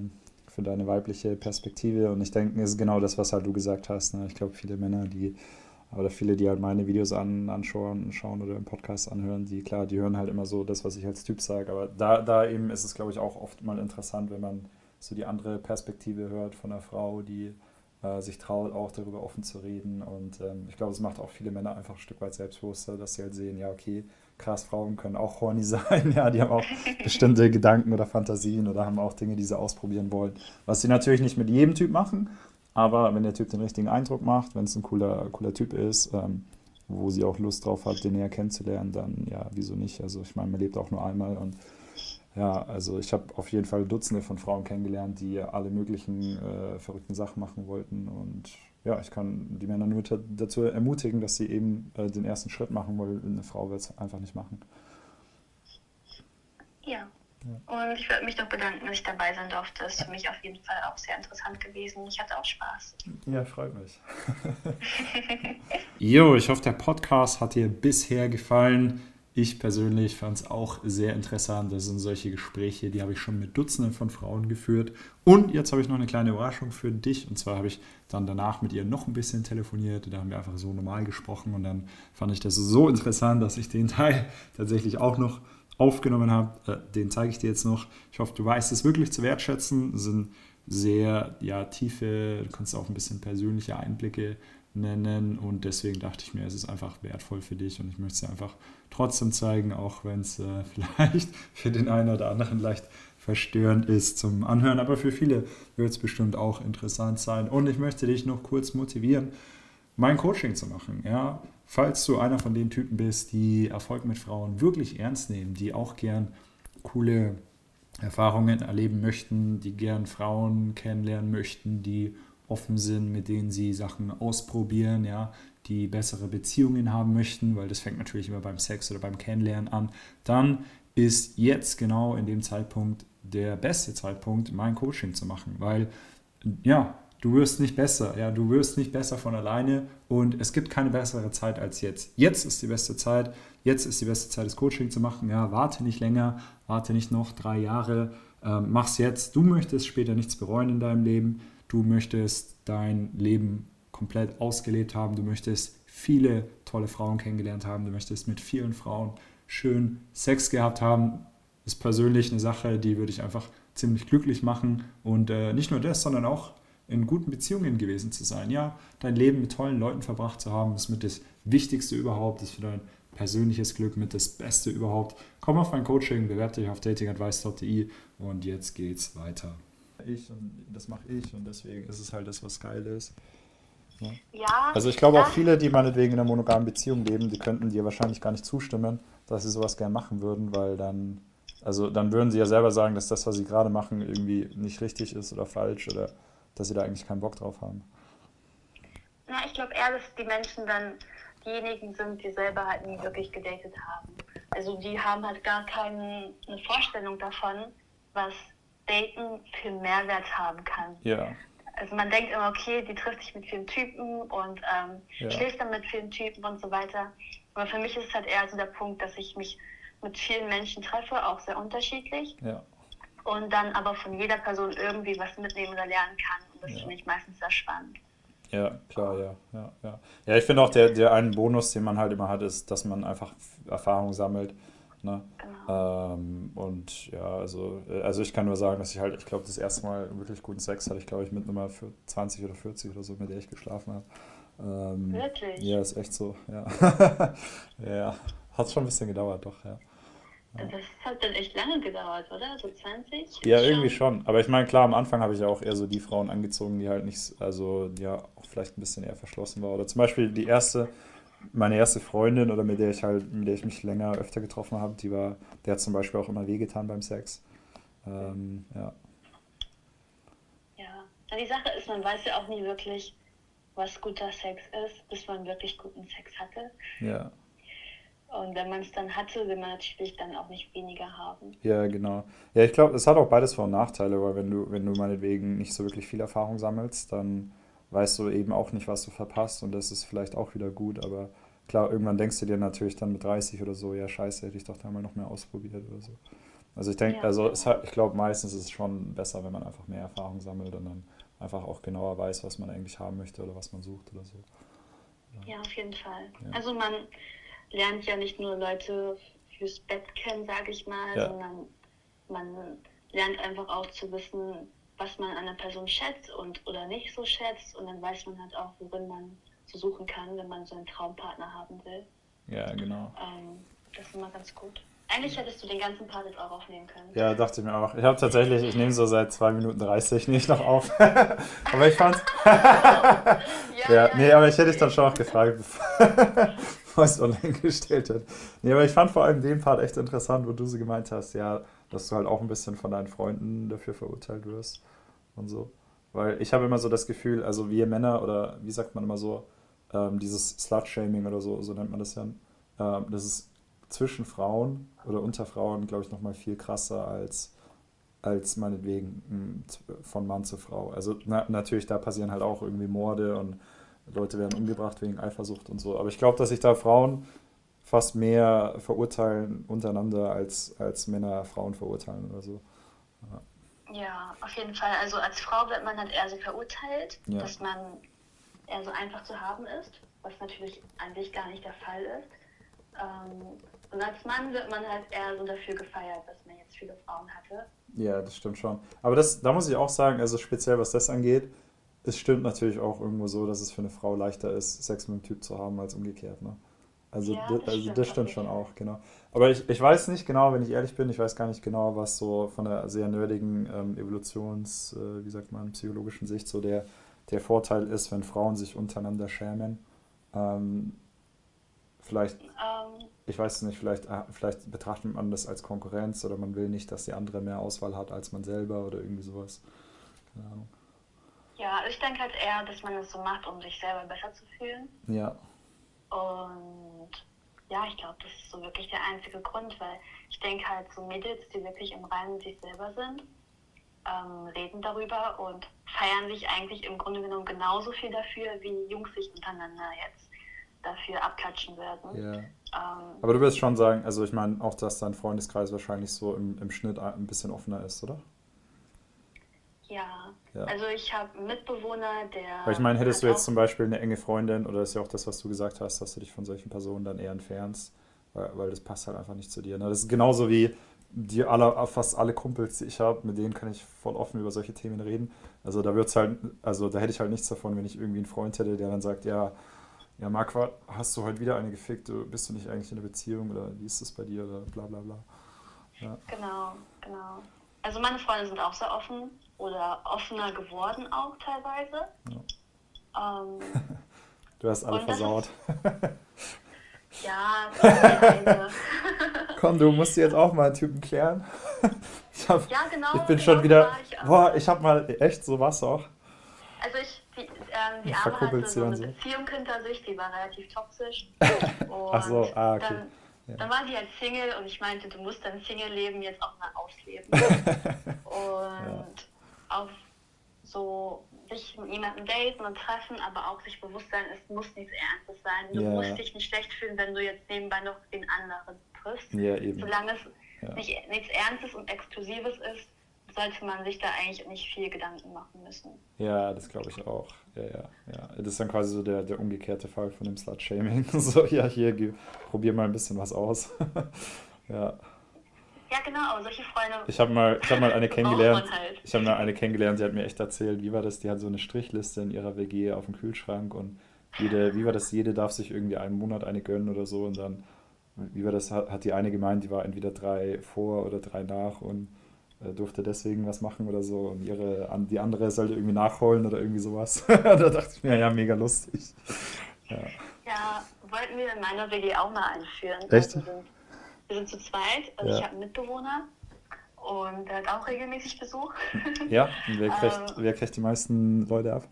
Speaker 1: für deine weibliche Perspektive und ich denke, es ist genau das, was halt du gesagt hast. Ne? Ich glaube, viele Männer, die, oder viele, die halt meine Videos an, anschauen schauen oder im Podcast anhören, die, klar, die hören halt immer so das, was ich als Typ sage, aber da, da eben ist es, glaube ich, auch oft mal interessant, wenn man so die andere Perspektive hört von einer Frau, die äh, sich traut, auch darüber offen zu reden. Und ähm, ich glaube, es macht auch viele Männer einfach ein Stück weit selbstbewusster, dass sie halt sehen, ja, okay, krass, Frauen können auch horny sein, ja, die haben auch bestimmte Gedanken oder Fantasien oder haben auch Dinge, die sie ausprobieren wollen. Was sie natürlich nicht mit jedem Typ machen, aber wenn der Typ den richtigen Eindruck macht, wenn es ein cooler, cooler Typ ist, ähm, wo sie auch Lust drauf hat, den näher kennenzulernen, dann ja, wieso nicht? Also ich meine, man lebt auch nur einmal und ja, also ich habe auf jeden Fall Dutzende von Frauen kennengelernt, die alle möglichen äh, verrückten Sachen machen wollten und ja, ich kann die Männer nur dazu ermutigen, dass sie eben äh, den ersten Schritt machen, weil eine Frau wird es einfach nicht machen.
Speaker 2: Ja. Und ich würde mich noch bedanken, dass ich dabei sein durfte. Das ist für mich auf jeden Fall auch sehr interessant gewesen. Ich hatte auch Spaß.
Speaker 1: Ja, freut mich. jo, ich hoffe, der Podcast hat dir bisher gefallen. Ich persönlich fand es auch sehr interessant. Das sind solche Gespräche, die habe ich schon mit Dutzenden von Frauen geführt. Und jetzt habe ich noch eine kleine Überraschung für dich. Und zwar habe ich dann danach mit ihr noch ein bisschen telefoniert. Da haben wir einfach so normal gesprochen. Und dann fand ich das so interessant, dass ich den Teil tatsächlich auch noch aufgenommen habe. Den zeige ich dir jetzt noch. Ich hoffe, du weißt es wirklich zu wertschätzen. Das sind sehr ja, tiefe, du kannst auch ein bisschen persönliche Einblicke nennen und deswegen dachte ich mir, es ist einfach wertvoll für dich und ich möchte es dir einfach trotzdem zeigen, auch wenn es äh, vielleicht für den einen oder anderen leicht verstörend ist zum Anhören, aber für viele wird es bestimmt auch interessant sein und ich möchte dich noch kurz motivieren, mein Coaching zu machen, ja, falls du einer von den Typen bist, die Erfolg mit Frauen wirklich ernst nehmen, die auch gern coole Erfahrungen erleben möchten, die gern Frauen kennenlernen möchten, die offen sind, mit denen sie Sachen ausprobieren, ja, die bessere Beziehungen haben möchten, weil das fängt natürlich immer beim Sex oder beim Kennenlernen an, dann ist jetzt genau in dem Zeitpunkt der beste Zeitpunkt, mein Coaching zu machen, weil ja, du wirst nicht besser, ja, du wirst nicht besser von alleine und es gibt keine bessere Zeit als jetzt. Jetzt ist die beste Zeit, jetzt ist die beste Zeit, das Coaching zu machen. Ja, warte nicht länger, warte nicht noch drei Jahre, ähm, mach's jetzt. Du möchtest später nichts bereuen in deinem Leben, du möchtest dein Leben komplett ausgelebt haben, du möchtest viele tolle Frauen kennengelernt haben, du möchtest mit vielen Frauen schön Sex gehabt haben, ist persönlich eine Sache, die würde ich einfach ziemlich glücklich machen. Und äh, nicht nur das, sondern auch in guten Beziehungen gewesen zu sein. Ja, dein Leben mit tollen Leuten verbracht zu haben, ist mit das Wichtigste überhaupt, ist für dein persönliches Glück mit das Beste überhaupt. Komm auf mein Coaching, bewerbe dich auf datingadvice.de und jetzt geht's weiter. Ich und das mache ich und deswegen ist es halt das, was geil ist. Ja. ja also ich glaube auch viele, die meinetwegen in einer monogamen Beziehung leben, die könnten dir wahrscheinlich gar nicht zustimmen, dass sie sowas gern machen würden, weil dann also dann würden sie ja selber sagen, dass das, was sie gerade machen, irgendwie nicht richtig ist oder falsch oder dass sie da eigentlich keinen Bock drauf haben.
Speaker 2: Na, ich glaube eher, dass die Menschen dann diejenigen sind, die selber halt nie wirklich gedatet haben. Also die haben halt gar keine Vorstellung davon, was Daten für Mehrwert haben kann.
Speaker 1: Ja.
Speaker 2: Also man denkt immer, okay, die trifft sich mit vielen Typen und ähm, ja. schläft dann mit vielen Typen und so weiter. Aber für mich ist es halt eher so der Punkt, dass ich mich mit vielen Menschen treffe, auch sehr unterschiedlich.
Speaker 1: Ja.
Speaker 2: Und dann aber von jeder Person irgendwie was mitnehmen oder lernen kann. Und das ja. finde ich meistens sehr spannend.
Speaker 1: Ja, klar, ja. Ja, ja. ja ich finde auch, der, der einen Bonus, den man halt immer hat, ist, dass man einfach Erfahrung sammelt. Ne? Genau. Ähm, und ja, also, also ich kann nur sagen, dass ich halt, ich glaube, das erste Mal wirklich guten Sex hatte ich, glaube ich, mit Nummer 20 oder 40 oder so, mit der ich geschlafen habe.
Speaker 2: Ähm, Wirklich?
Speaker 1: Ja, ist echt so, ja. ja, hat schon ein bisschen gedauert, doch, ja.
Speaker 2: Das hat dann echt lange gedauert, oder? So 20?
Speaker 1: Ja, irgendwie schon. Aber ich meine, klar, am Anfang habe ich ja auch eher so die Frauen angezogen, die halt nicht, also ja auch vielleicht ein bisschen eher verschlossen war. Oder zum Beispiel die erste, meine erste Freundin oder mit der ich halt, mit der ich mich länger öfter getroffen habe, die war, der hat zum Beispiel auch immer wehgetan beim Sex. Ähm, ja.
Speaker 2: Ja, die Sache ist, man weiß ja auch nie wirklich, was guter Sex ist, bis man wirklich guten Sex hatte.
Speaker 1: Ja.
Speaker 2: Und wenn man es dann hatte, will man natürlich dann auch nicht weniger haben.
Speaker 1: Ja, genau. Ja, ich glaube, es hat auch beides Vor- und Nachteile, weil wenn du, wenn du meinetwegen nicht so wirklich viel Erfahrung sammelst, dann weißt du eben auch nicht, was du verpasst und das ist vielleicht auch wieder gut, aber klar, irgendwann denkst du dir natürlich dann mit 30 oder so, ja scheiße, hätte ich doch da mal noch mehr ausprobiert oder so. Also ich denke, ja, also es hat, ich glaube, meistens ist es schon besser, wenn man einfach mehr Erfahrung sammelt und dann einfach auch genauer weiß, was man eigentlich haben möchte oder was man sucht oder so.
Speaker 2: Ja, ja auf jeden Fall. Ja. Also man lernt ja nicht nur Leute fürs Bett kennen, sage ich mal, ja. sondern man lernt einfach auch zu wissen, was man an einer Person schätzt und oder nicht so schätzt und dann weiß man halt auch, worin man zu suchen kann, wenn man so einen Traumpartner haben will.
Speaker 1: Ja, genau.
Speaker 2: Ähm, das ist immer ganz gut. Eigentlich hättest du den ganzen Part jetzt auch aufnehmen können.
Speaker 1: Ja, dachte ich mir auch. Ich habe tatsächlich, ich nehme so seit 2 Minuten 30 nicht noch auf. aber ich fand. ja, ja, ja, nee, aber ich hätte dich dann schon auch gefragt, was online gestellt hat. Nee, aber ich fand vor allem den Part echt interessant, wo du so gemeint hast, ja, dass du halt auch ein bisschen von deinen Freunden dafür verurteilt wirst und so. Weil ich habe immer so das Gefühl, also wir Männer oder wie sagt man immer so, ähm, dieses Slut-Shaming oder so, so nennt man das ja, ähm, das ist zwischen Frauen oder unter Frauen, glaube ich, nochmal viel krasser als, als meinetwegen hm, von Mann zu Frau. Also na, natürlich, da passieren halt auch irgendwie Morde und Leute werden umgebracht wegen Eifersucht und so. Aber ich glaube, dass sich da Frauen fast mehr verurteilen untereinander, als, als Männer Frauen verurteilen oder so.
Speaker 2: Ja. ja, auf jeden Fall. Also als Frau wird man halt eher so verurteilt, ja. dass man eher so einfach zu haben ist, was natürlich an sich gar nicht der Fall ist. Ähm, und als Mann wird man halt eher so dafür gefeiert, dass man jetzt viele Frauen hatte.
Speaker 1: Ja, das stimmt schon. Aber das, da muss ich auch sagen, also speziell was das angeht, es stimmt natürlich auch irgendwo so, dass es für eine Frau leichter ist, Sex mit einem Typ zu haben als umgekehrt. Ne? Also, ja, das, also stimmt, das stimmt schon auch, genau. Aber ich, ich weiß nicht genau, wenn ich ehrlich bin, ich weiß gar nicht genau, was so von der sehr nerdigen ähm, Evolutions-, äh, wie sagt man, psychologischen Sicht so der, der Vorteil ist, wenn Frauen sich untereinander schämen. Ähm, vielleicht, um. Ähm. ich weiß nicht, vielleicht, äh, vielleicht betrachtet man das als Konkurrenz oder man will nicht, dass die andere mehr Auswahl hat als man selber oder irgendwie sowas. Keine Ahnung.
Speaker 2: Ja, ich denke halt eher, dass man es so macht, um sich selber besser zu fühlen.
Speaker 1: Ja.
Speaker 2: Und ja, ich glaube, das ist so wirklich der einzige Grund, weil ich denke halt so Mädels, die wirklich im Reinen sich selber sind, ähm, reden darüber und feiern sich eigentlich im Grunde genommen genauso viel dafür, wie Jungs sich untereinander jetzt dafür abklatschen werden.
Speaker 1: Ja.
Speaker 2: Ähm,
Speaker 1: Aber du wirst schon sagen, also ich meine auch, dass dein Freundeskreis wahrscheinlich so im, im Schnitt ein bisschen offener ist, oder?
Speaker 2: ja.
Speaker 1: Ja.
Speaker 2: also ich habe einen Mitbewohner, der.
Speaker 1: Weil ich meine, hättest du jetzt zum Beispiel eine enge Freundin, oder ist ja auch das, was du gesagt hast, dass du dich von solchen Personen dann eher entfernst, weil, weil das passt halt einfach nicht zu dir. Ne? Das ist genauso wie die alle, fast alle Kumpels, die ich habe, mit denen kann ich voll offen über solche Themen reden. Also da wird's halt, also da hätte ich halt nichts davon, wenn ich irgendwie einen Freund hätte, der dann sagt, ja, ja, Marquardt, hast du heute wieder eine gefickt, bist du nicht eigentlich in einer Beziehung oder wie ist das bei dir oder bla bla bla. Ja,
Speaker 2: Genau, genau. Also meine Freunde sind auch sehr offen oder offener geworden auch teilweise. Ähm,
Speaker 1: du hast alle versaut.
Speaker 2: ja, ist die eine.
Speaker 1: Komm, du musst jetzt auch mal einen Typen klären. Ich, hab,
Speaker 2: Ja, genau.
Speaker 1: ich bin
Speaker 2: genau
Speaker 1: schon wieder,
Speaker 2: ich
Speaker 1: boah, ich hab mal, echt, so war's auch.
Speaker 2: Also ich, die, ähm, die
Speaker 1: Ja,
Speaker 2: Arme hatte so eine
Speaker 1: so.
Speaker 2: Beziehung hinter sich, die war relativ toxisch.
Speaker 1: Ach so, ah, okay.
Speaker 2: Dann,
Speaker 1: Ja.
Speaker 2: dann war sie halt Single und ich meinte, du musst dein Single-Leben jetzt auch mal ausleben. und auch so sich mit jemandem daten und treffen, aber auch sich bewusst sein, es muss nichts Ernstes sein. Du
Speaker 1: Ja.
Speaker 2: musst dich nicht schlecht fühlen, wenn du jetzt nebenbei noch den anderen triffst.
Speaker 1: Ja, eben.
Speaker 2: Solange es
Speaker 1: Ja.
Speaker 2: nicht, nichts Ernstes und Exklusives ist, sollte man sich da eigentlich nicht viel Gedanken machen müssen.
Speaker 1: Ja, das glaube ich auch. Ja, ja, ja. Das ist dann quasi so der, der umgekehrte Fall von dem Slut-Shaming. So, ja, hier, probier mal ein bisschen was aus. Ja.
Speaker 2: Ja, genau, aber solche Freunde.
Speaker 1: Ich habe mal, ich hab mal eine kennengelernt.
Speaker 2: halt.
Speaker 1: Ich habe mal eine kennengelernt, die hat mir echt erzählt, wie war das? Die hat so eine Strichliste in ihrer WG auf dem Kühlschrank und jede, wie war das? Jede darf sich irgendwie einen Monat eine gönnen oder so und dann, wie war das? Hat, die eine gemeint, die war entweder drei vor oder drei nach und äh, durfte deswegen was machen oder so und ihre, die andere sollte irgendwie nachholen oder irgendwie sowas. da dachte ich mir, ja, mega lustig. Ja.
Speaker 2: Ja, wollten wir in meiner WG auch mal einführen.
Speaker 1: Echt?
Speaker 2: Also wir, sind, zu zweit, also
Speaker 1: Ja.
Speaker 2: ich habe einen Mitbewohner und der hat auch regelmäßig Besuch.
Speaker 1: Ja, und wer kriegt,
Speaker 2: Ähm.
Speaker 1: wer kriegt die meisten Leute ab?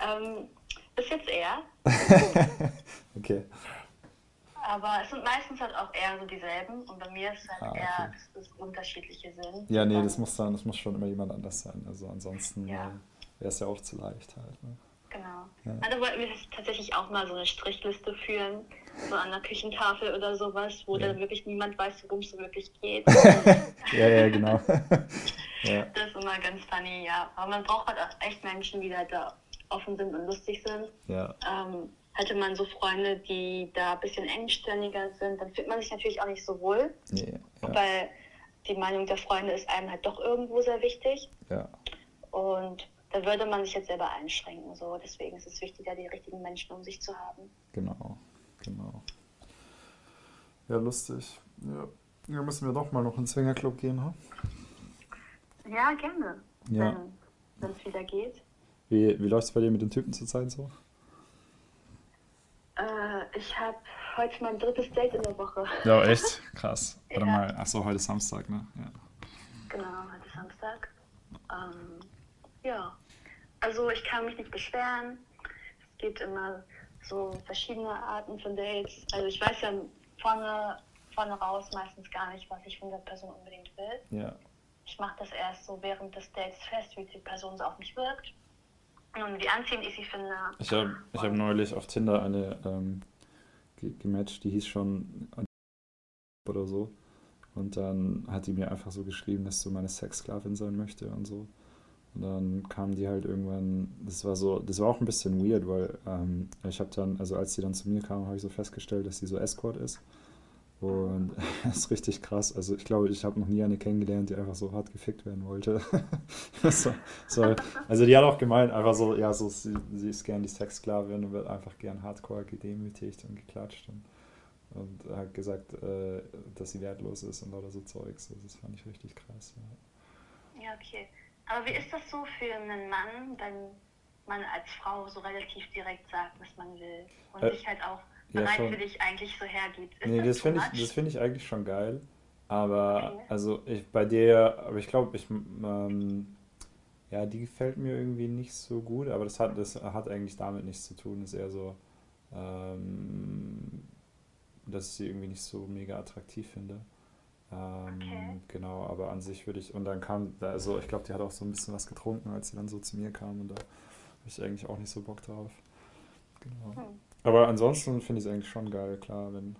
Speaker 2: ähm, bis jetzt er,
Speaker 1: Okay.
Speaker 2: aber es sind meistens halt auch eher so dieselben und bei mir ist halt
Speaker 1: Ah, okay.
Speaker 2: eher, dass es unterschiedliche sind.
Speaker 1: Ja, nee,
Speaker 2: Dann-
Speaker 1: das muss dann, das muss schon immer jemand anders sein. Also ansonsten
Speaker 2: Ja.
Speaker 1: äh, wäre es ja auch zu leicht halt. Ne?
Speaker 2: Genau.
Speaker 1: Ja.
Speaker 2: Also wollten wir tatsächlich auch mal so eine Strichliste führen, so an der Küchentafel oder sowas, wo
Speaker 1: Ja.
Speaker 2: dann wirklich niemand weiß, worum es so wirklich geht.
Speaker 1: Ja, ja, genau. ja,
Speaker 2: Das ist immer ganz funny, ja. Aber man braucht halt auch echt Menschen, die halt da offen sind und lustig sind.
Speaker 1: ja,
Speaker 2: Ähm, hätte man so Freunde, die da ein bisschen engständiger sind, dann fühlt man sich natürlich auch nicht so wohl,
Speaker 1: ja,
Speaker 2: weil die Meinung der Freunde ist einem halt doch irgendwo sehr wichtig.
Speaker 1: ja,
Speaker 2: Und da würde man sich jetzt selber einschränken. So. Deswegen ist es wichtiger, die richtigen Menschen um sich zu haben.
Speaker 1: genau, genau. Ja, lustig. Ja, ja müssen wir doch mal noch in den Swingerclub gehen, ha?
Speaker 2: Ja, gerne.
Speaker 1: Ja.
Speaker 2: Wenn es wieder geht.
Speaker 1: Wie, wie läuft es bei dir mit den Typen zurzeit so?
Speaker 2: Äh, ich habe heute mein drittes Date in der Woche.
Speaker 1: Ja, echt? Krass. Warte
Speaker 2: Ja.
Speaker 1: mal, achso, heute ist Samstag, ne? Ja.
Speaker 2: Genau, heute ist Samstag. Ähm, ja, also ich kann mich nicht beschweren. Es gibt immer so verschiedene Arten von Dates. Also ich weiß ja vorne, vorne raus meistens gar nicht, was ich von der Person unbedingt will.
Speaker 1: Ja,
Speaker 2: Ich mache das erst so während des Dates fest, wie die Person so auf mich wirkt. Und wie anziehend ich sie finde.
Speaker 1: ich habe ich hab neulich auf Tinder eine ähm, ge gematcht, die hieß schon oder so. Und dann hat die mir einfach so geschrieben, dass du meine Sexsklavin sein möchte und so. Und dann kam die halt irgendwann, das war so, das war auch ein bisschen weird, weil ähm, ich habe dann, also als die dann zu mir kam, habe ich so festgestellt, dass sie so Escort ist. Und das ist richtig krass. Also ich glaube, ich habe noch nie eine kennengelernt, die einfach so hart gefickt werden wollte. so, so, also die hat auch gemeint, einfach so, ja, so sie, sie ist gern die Sexsklavin und wird einfach gern hardcore gedemütigt und geklatscht und, und hat gesagt, äh, dass sie wertlos ist und lauter so Zeugs. Also das fand ich richtig krass. Ja.
Speaker 2: Ja, okay. Aber wie ist das so für einen Mann, wenn man als Frau so relativ direkt sagt, was man will und
Speaker 1: Äh,
Speaker 2: sich halt auch
Speaker 1: ja,
Speaker 2: bereitwillig eigentlich so hergibt? Ist
Speaker 1: Nee, das
Speaker 2: too
Speaker 1: finde ich, das finde ich eigentlich schon geil. Aber
Speaker 2: Okay.
Speaker 1: also ich bei der, aber ich glaube, ich ähm, ja, die gefällt mir irgendwie nicht so gut, aber das hat, das hat eigentlich damit nichts zu tun. Das ist eher so, ähm, dass ich sie irgendwie nicht so mega attraktiv finde. Ähm,
Speaker 2: Okay.
Speaker 1: genau, aber an sich würde ich, und dann kam, also ich glaube, die hat auch so ein bisschen was getrunken, als sie dann so zu mir kam und da habe ich eigentlich auch nicht so Bock drauf. Genau.
Speaker 2: Hm.
Speaker 1: Aber ansonsten finde ich es eigentlich schon geil, klar, wenn,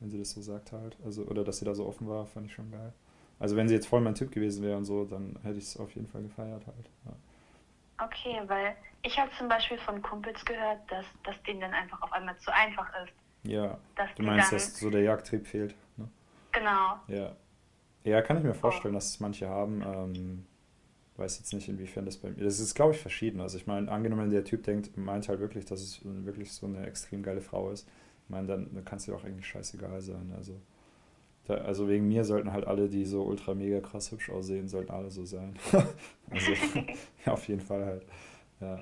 Speaker 1: wenn sie das so sagt halt. Also, oder dass sie da so offen war, fand ich schon geil. Also wenn sie jetzt voll mein Typ gewesen wäre und so, dann hätte ich es auf jeden Fall gefeiert halt. Ja.
Speaker 2: Okay, weil ich habe zum Beispiel von Kumpels gehört, dass das denen dann einfach auf einmal zu einfach ist.
Speaker 1: Ja, du meinst,
Speaker 2: dann,
Speaker 1: dass so der Jagdtrieb fehlt?
Speaker 2: Genau,
Speaker 1: Ja. Ja, kann ich mir vorstellen, dass es manche haben. Ähm, weiß jetzt nicht, inwiefern das bei mir. Das ist, glaube ich, verschieden. Also ich meine, angenommen, der Typ denkt, meint halt wirklich, dass es wirklich so eine extrem geile Frau ist. Ich meine, dann, dann kann es dir auch eigentlich scheißegal sein. Also, da, also wegen mir sollten halt alle, die so ultra mega krass hübsch aussehen, sollten alle so sein. Also, ja, auf jeden Fall halt. Ja,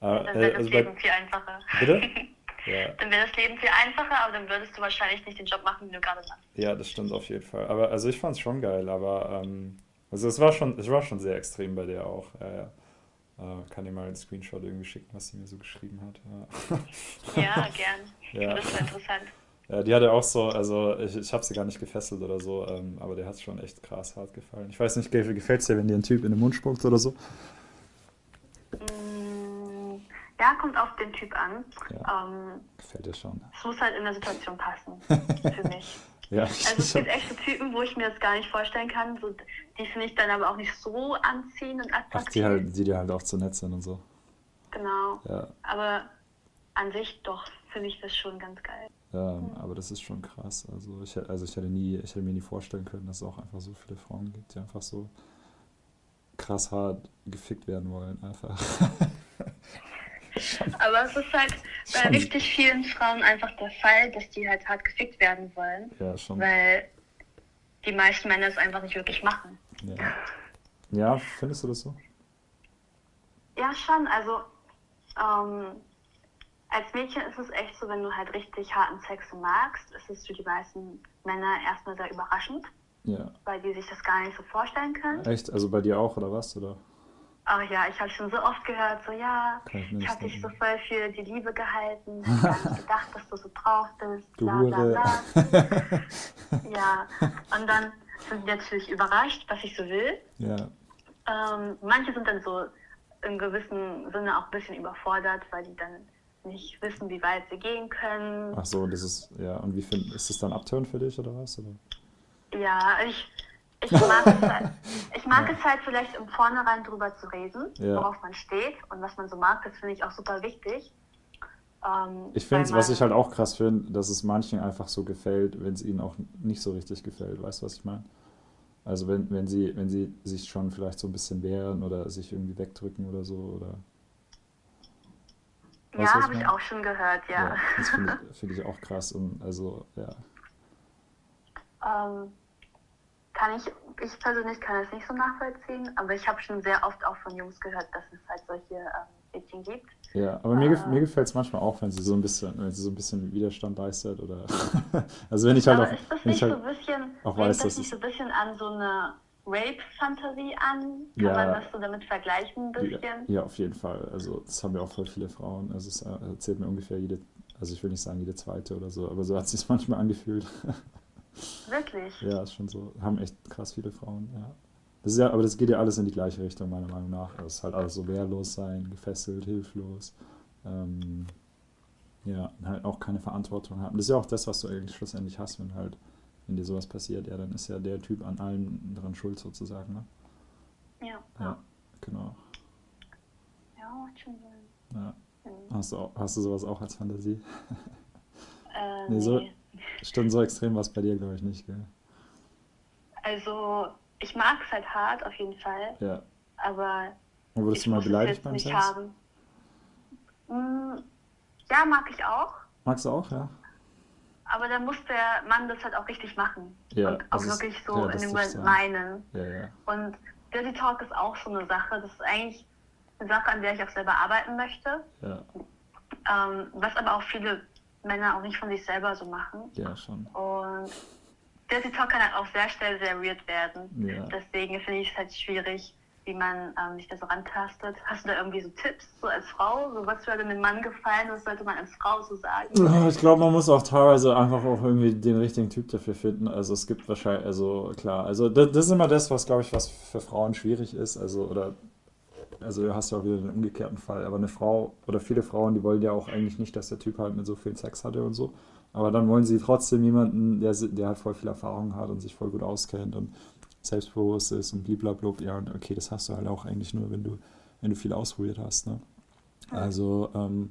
Speaker 1: ja. Äh,
Speaker 2: wäre das
Speaker 1: also bei,
Speaker 2: Leben viel einfacher.
Speaker 1: bitte? Ja.
Speaker 2: Dann wäre das Leben viel einfacher, aber dann würdest du wahrscheinlich nicht den Job machen, den du gerade machst.
Speaker 1: Ja, das stimmt auf jeden Fall. Aber also ich fand es schon geil, aber ähm, also es war schon, es war schon sehr extrem bei der auch. Ja, ja. Äh, kann dir mal einen Screenshot irgendwie schicken, was sie mir so geschrieben hat. Ja,
Speaker 2: Ja, gern. Ich
Speaker 1: Ja.
Speaker 2: finde das so interessant.
Speaker 1: ja die hatte auch so, also ich, ich habe sie gar nicht gefesselt oder so, ähm, aber der hat es schon echt krass hart gefallen. Ich weiß nicht, gefällt es dir, wenn dir ein Typ in den Mund spuckt oder so?
Speaker 2: Mm, Ja, kommt auf den Typ an.
Speaker 1: Ja,
Speaker 2: Ähm,
Speaker 1: gefällt dir schon.
Speaker 2: es muss halt in der Situation passen, für mich.
Speaker 1: Ja,
Speaker 2: Also es gibt echt so Typen, wo ich mir das gar nicht vorstellen kann. So, die finde ich dann aber auch nicht so anziehend und
Speaker 1: Ach, die
Speaker 2: attraktiv.
Speaker 1: halt, die dir halt auch zu nett sind und so.
Speaker 2: Genau.
Speaker 1: Ja,
Speaker 2: Aber an sich doch finde ich das schon ganz geil.
Speaker 1: ähm, aber das ist schon krass. Also ich, also ich hätte nie, ich hätte mir nie vorstellen können, dass es auch einfach so viele Frauen gibt, die einfach so krass hart gefickt werden wollen, einfach.
Speaker 2: Aber es ist halt bei
Speaker 1: Schon.
Speaker 2: richtig vielen Frauen einfach der Fall, dass die halt hart gefickt werden wollen,
Speaker 1: Ja, schon.
Speaker 2: weil die meisten Männer es einfach nicht wirklich machen.
Speaker 1: Ja. Ja, findest du das so?
Speaker 2: Ja, schon. Also ähm, als Mädchen ist es echt so, wenn du halt richtig harten Sex magst, ist es für die meisten Männer erstmal sehr überraschend,
Speaker 1: Ja.
Speaker 2: weil die sich das gar nicht so vorstellen können.
Speaker 1: Echt? Also bei dir auch oder was? Oder
Speaker 2: Aber ja, ich habe schon so oft gehört, so ja,
Speaker 1: ich
Speaker 2: habe dich so voll für die Liebe gehalten, ich hab gar nicht gedacht, dass du so drauf bist, bla bla bla. Ja, und dann sind die natürlich überrascht, was ich so will.
Speaker 1: Ja,
Speaker 2: Ähm, manche sind dann so im gewissen Sinne auch ein bisschen überfordert, weil die dann nicht wissen, wie weit sie gehen können.
Speaker 1: ach so, das ist, ja, und wie find, ist das dann Upturn für dich oder was? Oder?
Speaker 2: Ja, ich, ich mag, es, halt, ich mag es halt vielleicht im Vornherein drüber zu reden,
Speaker 1: Ja.
Speaker 2: worauf man steht und was man so mag. Das finde ich auch super wichtig. Ähm,
Speaker 1: Ich finde,
Speaker 2: weil
Speaker 1: was ich halt auch krass finde, dass es manchen einfach so gefällt, wenn es ihnen auch nicht so richtig gefällt. Weißt du, was ich meine? Also wenn, wenn sie, wenn sie sich schon vielleicht so ein bisschen wehren oder sich irgendwie wegdrücken oder so, oder Weißt
Speaker 2: Ja, habe
Speaker 1: ich
Speaker 2: ich auch schon gehört, ja.
Speaker 1: ja, das finde ich, find ich auch krass. Und also, ja.
Speaker 2: Ähm, kann ich, ich persönlich kann das nicht so nachvollziehen, aber ich habe schon sehr oft auch von Jungs gehört, dass es halt solche ähm, Mädchen gibt.
Speaker 1: Ja, aber mir, gef
Speaker 2: Ah.
Speaker 1: mir gefällt es manchmal auch, wenn sie so ein bisschen, wenn sie so ein bisschen Widerstand leistet oder also wenn ich halt
Speaker 2: aber
Speaker 1: auch,
Speaker 2: ist das
Speaker 1: wenn ich
Speaker 2: nicht
Speaker 1: halt,
Speaker 2: so ein bisschen,
Speaker 1: auch weiß,
Speaker 2: das nicht so ein bisschen an so eine Rape-Fantasie an? Kann
Speaker 1: Ja.
Speaker 2: man das so damit vergleichen ein
Speaker 1: ja,
Speaker 2: bisschen?
Speaker 1: ja, auf jeden Fall. Also das haben ja auch voll viele Frauen. Also es äh, erzählt mir ungefähr jede, also ich will nicht sagen jede zweite oder so, aber so hat es sich manchmal angefühlt.
Speaker 2: Wirklich?
Speaker 1: Ja, ist schon so. Haben echt krass viele Frauen, ja. Das ist ja, aber das geht ja alles in die gleiche Richtung, meiner Meinung nach. Das ist halt alles so wehrlos sein, gefesselt, hilflos. Ähm, ja, und halt auch keine Verantwortung haben. Das ist ja auch das, was du eigentlich schlussendlich hast, wenn halt, wenn dir sowas passiert, ja, dann ist ja der Typ an allem dran schuld sozusagen, ne?
Speaker 2: Ja.
Speaker 1: Ja, genau.
Speaker 2: Ja, macht schon Sinn.
Speaker 1: Ja.
Speaker 2: Mhm.
Speaker 1: Hast du, auch, hast du sowas auch als Fantasie?
Speaker 2: Äh,
Speaker 1: Nee,
Speaker 2: nee,
Speaker 1: so- Stimmt, so extrem war es bei dir, glaube ich, nicht, gell?
Speaker 2: Also, ich mag es halt hart auf jeden Fall,
Speaker 1: Ja.
Speaker 2: aber
Speaker 1: Und wurdest
Speaker 2: ich
Speaker 1: du mal beleidigt beim Sex?
Speaker 2: haben. Mm, ja, mag ich auch.
Speaker 1: Magst du auch, ja?
Speaker 2: Aber dann muss der Mann das halt auch richtig machen.
Speaker 1: Ja,
Speaker 2: und auch
Speaker 1: das ist
Speaker 2: wirklich so in dem Moment meinen.
Speaker 1: Ja, ja.
Speaker 2: Und Dirty Talk ist auch so eine Sache. Das ist eigentlich eine Sache, an der ich auch selber arbeiten möchte.
Speaker 1: Ja,
Speaker 2: Ähm, was aber auch viele Männer auch nicht von sich selber so machen.
Speaker 1: ja, schon.
Speaker 2: Und Dirty Talk kann halt auch sehr schnell sehr weird werden.
Speaker 1: Ja.
Speaker 2: Deswegen finde ich es halt schwierig, wie man ähm, sich da so rantastet. Hast du da irgendwie so Tipps, so als Frau? So, was würde einem Mann gefallen? Was sollte man als Frau so sagen?
Speaker 1: Ich glaube, man muss auch teilweise einfach auch irgendwie den richtigen Typ dafür finden. Also es gibt wahrscheinlich, also klar, also das, das ist immer das, was glaube ich, was für Frauen schwierig ist. Also oder also du hast ja auch wieder den umgekehrten Fall, aber eine Frau oder viele Frauen, die wollen ja auch eigentlich nicht, dass der Typ halt mit so viel Sex hatte und so. Aber dann wollen sie trotzdem jemanden, der, der halt voll viel Erfahrung hat und sich voll gut auskennt und selbstbewusst ist und blablabla. Ja, und okay, das hast du halt auch eigentlich nur, wenn du, wenn du viel ausprobiert hast. Ne? Also ähm,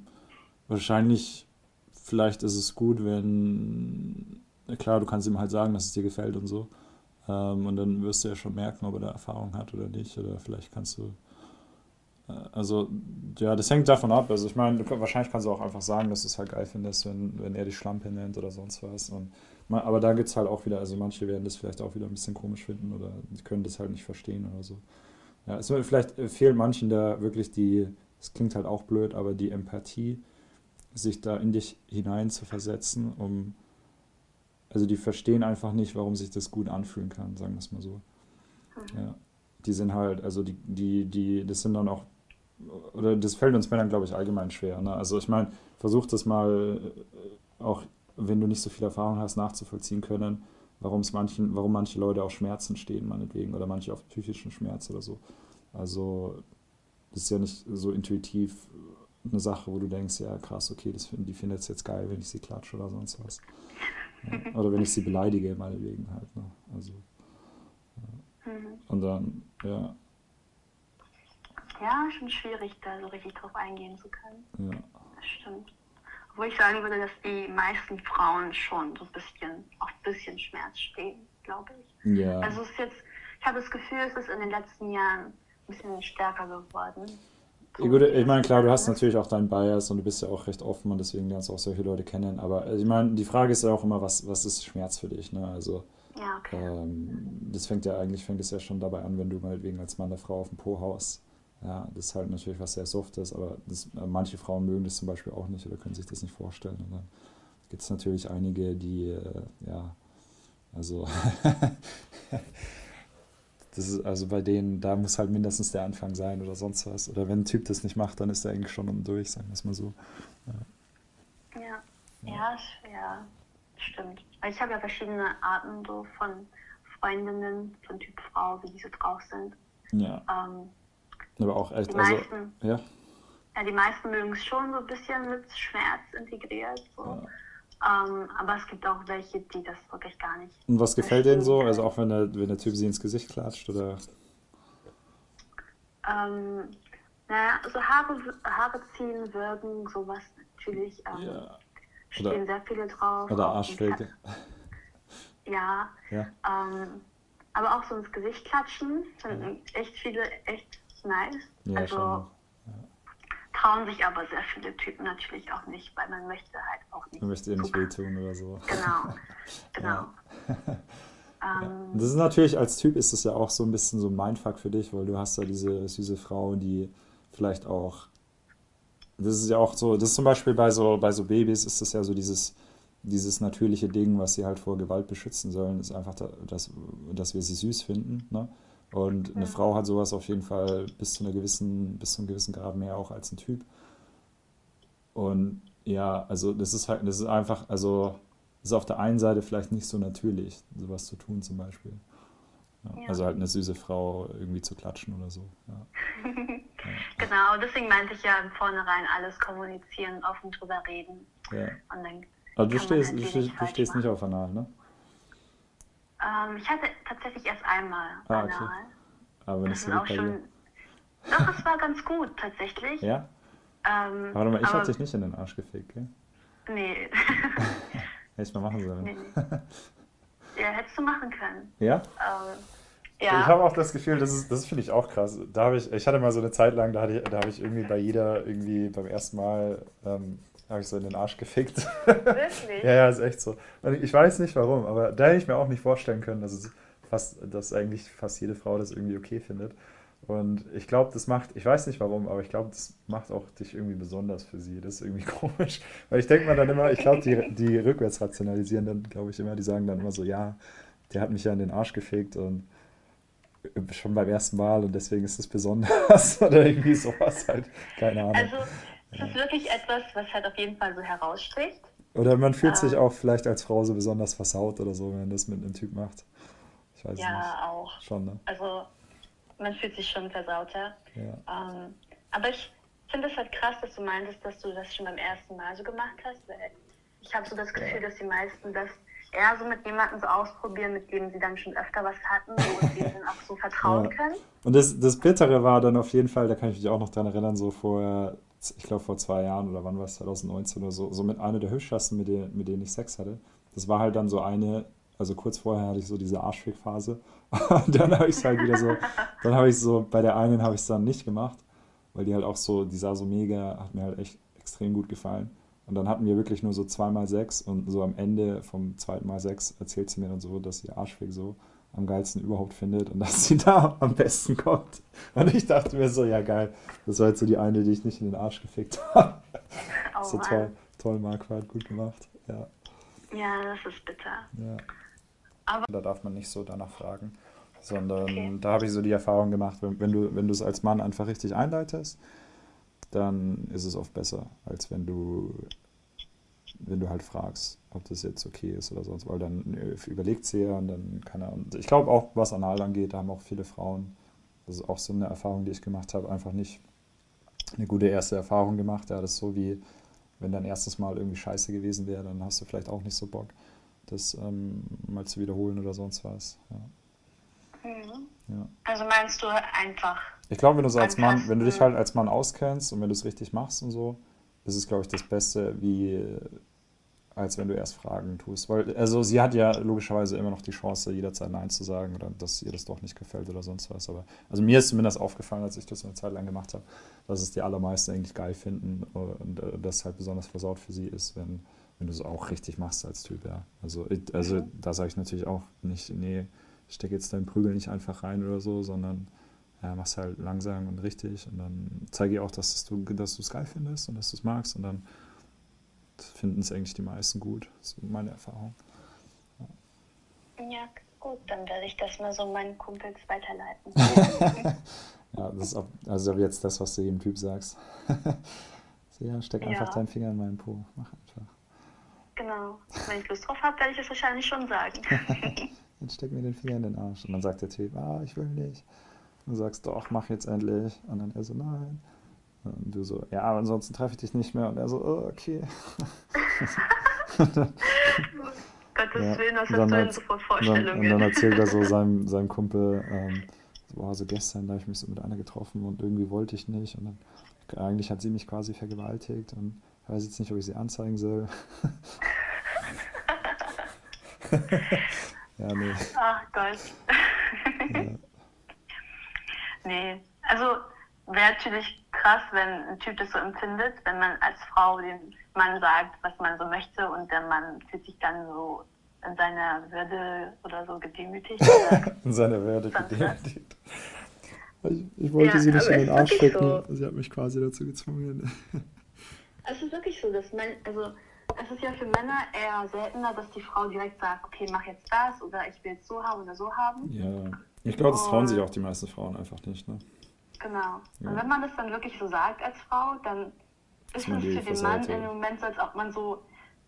Speaker 1: wahrscheinlich, vielleicht ist es gut, wenn, klar, du kannst ihm halt sagen, dass es dir gefällt und so. Ähm, und dann wirst du ja schon merken, ob er da Erfahrung hat oder nicht. Oder vielleicht kannst du also, ja, das hängt davon ab. Also, ich meine, wahrscheinlich kannst du auch einfach sagen, dass du es halt geil findest, wenn, wenn er die Schlampe nennt oder sonst was. Und, aber da gibt es halt auch wieder, also manche werden das vielleicht auch wieder ein bisschen komisch finden oder können das halt nicht verstehen oder so. Ja, es vielleicht fehlt manchen da wirklich die, es klingt halt auch blöd, aber die Empathie, sich da in dich hinein zu versetzen, um, also die verstehen einfach nicht, warum sich das gut anfühlen kann, sagen wir es mal so. Mhm. Ja, die sind halt, also die, die, die, das sind dann auch oder das fällt uns Männern, glaube ich, allgemein schwer. Ne? Also ich meine, versuch das mal, äh, auch wenn du nicht so viel Erfahrung hast, nachzuvollziehen können, warum manchen, warum manche Leute auf Schmerzen stehen, meinetwegen, oder manche auf psychischen Schmerz oder so. Also das ist ja nicht so intuitiv eine Sache, wo du denkst, ja krass, okay, das, die findet es jetzt geil, wenn ich sie klatsche oder sonst was. Ja. Oder wenn ich sie beleidige, meinetwegen halt. Ne? Also, ja. Mhm. Und dann, ja,
Speaker 2: ja, schon schwierig, da so richtig drauf eingehen zu können. Ja. Das stimmt. Obwohl ich sagen würde, dass die meisten Frauen schon so ein bisschen, auf ein bisschen Schmerz stehen, glaube ich. Ja. Also es ist jetzt, ich habe das Gefühl, es ist in den letzten Jahren ein bisschen stärker geworden.
Speaker 1: So Gut, ich meine, klar, du hast natürlich auch deinen Bias und du bist ja auch recht offen und deswegen lernst du auch solche Leute kennen. Aber ich meine, die Frage ist ja auch immer, was, was ist Schmerz für dich? Ne? Also, ja, okay. Ähm, das fängt ja eigentlich, fängt es ja schon dabei an, wenn du mal wegen als Mann der Frau auf dem Po haust. Ja, das ist halt natürlich was sehr Softes, aber das, äh, manche Frauen mögen das zum Beispiel auch nicht oder können sich das nicht vorstellen. Und dann gibt es natürlich einige, die, äh, ja, also, das ist, also bei denen, da muss halt mindestens der Anfang sein oder sonst was. Oder wenn ein Typ das nicht macht, dann ist er eigentlich schon unten durch, sagen wir es mal so.
Speaker 2: Ja, ja, ja, ja stimmt. Ich habe ja verschiedene Arten so von Freundinnen, von Typ Frau, wie die so drauf sind. Ja. Ähm,
Speaker 1: aber auch echt,
Speaker 2: die also, meisten, ja. ja, die meisten mögen es schon so ein bisschen mit Schmerz integriert. So. Ja. Ähm, aber es gibt auch welche, die das wirklich gar nicht.
Speaker 1: Und was gefällt denen so? Also auch wenn der, wenn der Typ sie ins Gesicht klatscht oder?
Speaker 2: Ähm, naja, so Haare, Haare ziehen, wirken, sowas natürlich. Ähm, ja. Stehen sehr viele drauf.
Speaker 1: Oder Arschwege.
Speaker 2: Ja. ja. Ähm, aber auch so ins Gesicht klatschen, sind echt viele echt nice. Ja, also schon. Ja. trauen sich aber sehr viele Typen natürlich auch nicht, weil man möchte halt auch nicht.
Speaker 1: Man möchte ihr nicht wehtun oder so.
Speaker 2: Genau, genau.
Speaker 1: Ähm, das ist natürlich, als Typ ist es ja auch so ein bisschen so ein Mindfuck für dich, weil du hast ja diese süße Frau, die vielleicht auch, das ist ja auch so, das ist zum Beispiel bei so, bei so Babys ist das ja so dieses, dieses natürliche Ding, was sie halt vor Gewalt beschützen sollen, ist einfach, dass, dass wir sie süß finden. Ne? Und eine ja. Frau hat sowas auf jeden Fall bis zu einer gewissen, bis zu einem gewissen Grad mehr auch als ein Typ. Und ja, also das ist halt, das ist einfach, also ist auf der einen Seite vielleicht nicht so natürlich, sowas zu tun zum Beispiel. Ja, ja. Also halt eine süße Frau irgendwie zu klatschen oder so. Ja.
Speaker 2: genau, deswegen meinte ich ja im Vornherein alles kommunizieren, offen drüber reden.
Speaker 1: Ja. Und dann also du stehst, du stehst, du stehst nicht auf Anal, ne?
Speaker 2: Ähm, ich hatte tatsächlich erst einmal ah, okay. Anal.
Speaker 1: Aber nicht das so auch schon.
Speaker 2: Doch, es war ganz gut tatsächlich.
Speaker 1: Ja? Ähm, aber mal, ich habe dich nicht in den Arsch gefickt, gell?
Speaker 2: Nee.
Speaker 1: Hätte ich mal machen sollen. Nee.
Speaker 2: Ja, hättest du machen können.
Speaker 1: Ja? Ähm, ja. Ich habe auch das Gefühl, das, ist, das finde ich auch krass. Da habe ich, ich hatte mal so eine Zeit lang, da, hatte ich, da habe ich irgendwie bei jeder, irgendwie beim ersten Mal ähm, habe ich so in den Arsch gefickt.
Speaker 2: Wirklich?
Speaker 1: ja, ja, ist echt so. Ich weiß nicht warum, aber da hätte ich mir auch nicht vorstellen können, dass es fast, dass eigentlich fast jede Frau das irgendwie okay findet. Und ich glaube, das macht, ich weiß nicht warum, aber ich glaube, das macht auch dich irgendwie besonders für sie. Das ist irgendwie komisch. Weil ich denke mal dann immer, ich glaube, die, die rückwärts rationalisieren dann, glaube ich, immer, die sagen dann immer so, ja, der hat mich ja in den Arsch gefickt und schon beim ersten Mal und deswegen ist es besonders oder irgendwie sowas halt. Keine Ahnung.
Speaker 2: Also, es ist wirklich etwas, was halt auf jeden Fall so heraussticht.
Speaker 1: Oder man fühlt sich
Speaker 2: Ähm,
Speaker 1: auch vielleicht als Frau so besonders versaut oder so, wenn man das mit einem Typ macht. Ich weiß es nicht.
Speaker 2: ja, auch.
Speaker 1: Schon, ne?
Speaker 2: Also, man fühlt sich schon versauter.
Speaker 1: Ja.
Speaker 2: Ähm, aber ich finde es halt krass, dass du meintest, dass du das schon beim ersten Mal so gemacht hast, weil ich habe so das Gefühl, dass die meisten das eher so mit jemandem so ausprobieren, mit dem sie dann schon öfter was hatten und dem dann auch so vertrauen
Speaker 1: Ja.
Speaker 2: können.
Speaker 1: Und das, das Bittere war dann auf jeden Fall, da kann ich mich auch noch dran erinnern, so vor, ich glaube vor zwei Jahren oder wann war es, 2019 oder so, so mit einer der hübschesten, mit mit denen ich Sex hatte. Das war halt dann so eine, also kurz vorher hatte ich so diese Arschfick-Phase. Dann habe ich es halt wieder so, dann habe ich so, bei der einen habe ich es dann nicht gemacht, weil die halt auch so, die sah so mega, hat mir halt echt extrem gut gefallen. Und dann hatten wir wirklich nur so zweimal Sex und so am Ende vom zweiten Mal Sex erzählt sie mir dann so, dass sie Arschfick so am geilsten überhaupt findet und dass sie da am besten kommt. Und ich dachte mir so, ja geil, das war jetzt so die eine, die ich nicht in den Arsch gefickt habe.
Speaker 2: Oh
Speaker 1: So
Speaker 2: Mann.
Speaker 1: toll, toll, Marquardt, gut gemacht. Ja,
Speaker 2: Ja, das ist bitter.
Speaker 1: ja.
Speaker 2: Aber-
Speaker 1: da darf man nicht so danach fragen, sondern
Speaker 2: Okay.
Speaker 1: da habe ich so die Erfahrung gemacht, wenn, wenn du wenn du es als Mann einfach richtig einleitest, dann ist es oft besser, als wenn du wenn du halt fragst, ob das jetzt okay ist oder sonst, weil dann äh, überlegt sie ja und dann kann er. Und ich glaube auch, was Anal angeht, da haben auch viele Frauen, das ist auch so eine Erfahrung, die ich gemacht habe, einfach nicht eine gute erste Erfahrung gemacht. Ja, das ist so wie, wenn dein erstes Mal irgendwie scheiße gewesen wäre, dann hast du vielleicht auch nicht so Bock, das ähm, mal zu wiederholen oder sonst was. Ja,
Speaker 2: Mhm.
Speaker 1: ja.
Speaker 2: Also meinst du einfach,
Speaker 1: Ich glaube, wenn du so als Mann, wenn du dich halt als Mann auskennst und wenn du es richtig machst und so, ist es, glaube ich, das Beste, wie als wenn du erst Fragen tust. Weil, also sie hat ja logischerweise immer noch die Chance, jederzeit Nein zu sagen oder dass ihr das doch nicht gefällt oder sonst was. Aber also mir ist zumindest aufgefallen, als ich das eine Zeit lang gemacht habe, dass es die allermeisten eigentlich geil finden und äh, das halt besonders versaut für sie ist, wenn, wenn du es auch richtig machst als Typ, ja. Also, also da sage ich natürlich auch nicht, nee, steck jetzt deinen Prügel nicht einfach rein oder so, sondern ja, mach's halt langsam und richtig und dann zeige ich auch, dass du dass du es geil findest und dass du es magst und dann finden es eigentlich die meisten gut. Das ist meine Erfahrung.
Speaker 2: ja gut, dann werde ich das mal so meinen Kumpels weiterleiten.
Speaker 1: Ja, das ist auch, also jetzt das, was du jedem Typ sagst. ja, steck einfach
Speaker 2: Ja.
Speaker 1: deinen Finger in meinen Po. Mach einfach.
Speaker 2: genau. Wenn ich Lust drauf habe, werde ich es wahrscheinlich schon sagen.
Speaker 1: Jetzt steck mir den Finger in den Arsch. Und dann sagt der Typ, ah, ich will nicht. Und du sagst, doch, mach jetzt endlich. Und dann er so, nein. Und du so, ja, aber ansonsten treffe ich dich nicht mehr. Und er so, oh, okay.
Speaker 2: Gottes
Speaker 1: Ja,
Speaker 2: Willen, was hast
Speaker 1: dann
Speaker 2: du denn so für
Speaker 1: Und dann,
Speaker 2: Vorstellungen?
Speaker 1: und dann erzählt er so seinem, seinem Kumpel, ähm, so, oh, so gestern, da habe ich mich so mit einer getroffen und irgendwie wollte ich nicht. Und dann, eigentlich hat sie mich quasi vergewaltigt und ich weiß jetzt nicht, ob ich sie anzeigen soll. ja, nee.
Speaker 2: Ach Gott.
Speaker 1: Ja,
Speaker 2: Nee, also wäre natürlich krass, wenn ein Typ das so empfindet, wenn man als Frau dem Mann sagt, was man so möchte und der Mann fühlt sich dann so in seiner Würde oder so gedemütigt. Oder,
Speaker 1: in seiner Würde gedemütigt. Ich, ich wollte
Speaker 2: Ja,
Speaker 1: sie nicht in den Arsch stecken.
Speaker 2: so.
Speaker 1: Sie hat mich quasi dazu gezwungen.
Speaker 2: es ist wirklich so, dass man, also es ist ja für Männer eher seltener, dass die Frau direkt sagt, okay, mach jetzt das oder ich will es so haben oder so haben.
Speaker 1: Ja, ich glaube, das trauen sich auch die meisten Frauen einfach nicht. Ne?
Speaker 2: Genau.
Speaker 1: Ja.
Speaker 2: Und wenn man das dann wirklich so sagt als Frau, dann ist es für den Mann dem Moment so, als ob man so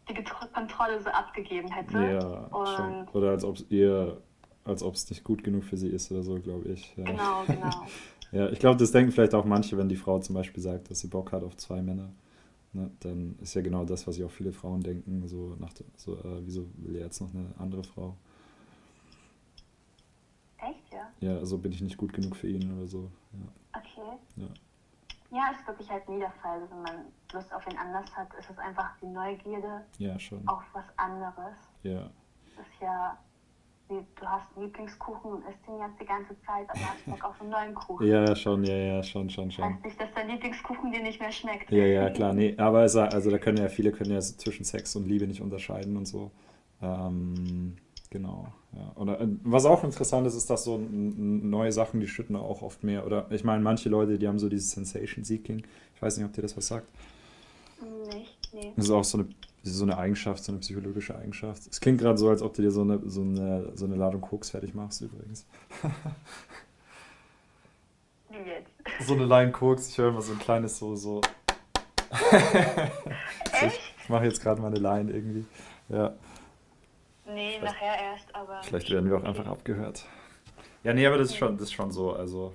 Speaker 2: die Kontrolle so abgegeben hätte.
Speaker 1: Ja, schon.
Speaker 2: Und
Speaker 1: Oder als ob es ihr, als ob es nicht gut genug für sie ist oder so, glaube ich. Ja.
Speaker 2: genau, genau.
Speaker 1: Ja, ich glaube, das denken vielleicht auch manche, wenn die Frau zum Beispiel sagt, dass sie Bock hat auf zwei Männer. Ne, dann ist ja genau das, was sich auch viele Frauen denken. So nach so, äh, wieso will er jetzt noch eine andere Frau?
Speaker 2: Echt, ja?
Speaker 1: Ja, also bin ich nicht gut genug für ihn oder so. Ja,
Speaker 2: Okay.
Speaker 1: ja.
Speaker 2: Ja, ist wirklich halt nie der Fall. Wenn man Lust auf wen anders hat, ist es einfach die Neugierde
Speaker 1: ja schon.
Speaker 2: auf was anderes.
Speaker 1: Ja.
Speaker 2: Das ist ja, wie, du hast einen Lieblingskuchen und isst den jetzt die ganze Zeit, aber hast Bock auf einen neuen Kuchen.
Speaker 1: ja, ja, schon, ja, ja, schon, schon, schon.
Speaker 2: Heißt nicht, dass dein Lieblingskuchen dir nicht mehr schmeckt.
Speaker 1: Ja, ja, klar, nee, aber es, also da können ja viele können ja zwischen Sex und Liebe nicht unterscheiden und so. Ähm, genau, ja. Oder äh, was auch interessant ist, ist, dass so neue Sachen, die schütten auch oft mehr. Oder ich meine, manche Leute, die haben so dieses Sensation Seeking. Ich weiß nicht, ob dir das was sagt.
Speaker 2: Nicht, nee.
Speaker 1: Das ist auch so eine so eine Eigenschaft, so eine psychologische Eigenschaft. Es klingt gerade so, als ob du dir so eine, so eine, so eine Ladung Koks fertig machst, übrigens.
Speaker 2: Wie jetzt?
Speaker 1: So eine Line Koks, ich höre immer so ein kleines so, so.
Speaker 2: Echt?
Speaker 1: Ich mache jetzt gerade mal eine Line irgendwie. Ja.
Speaker 2: Nee, nachher erst, aber.
Speaker 1: Vielleicht werden wir auch einfach abgehört. Ja, nee, aber das ist schon, das ist schon so. Also,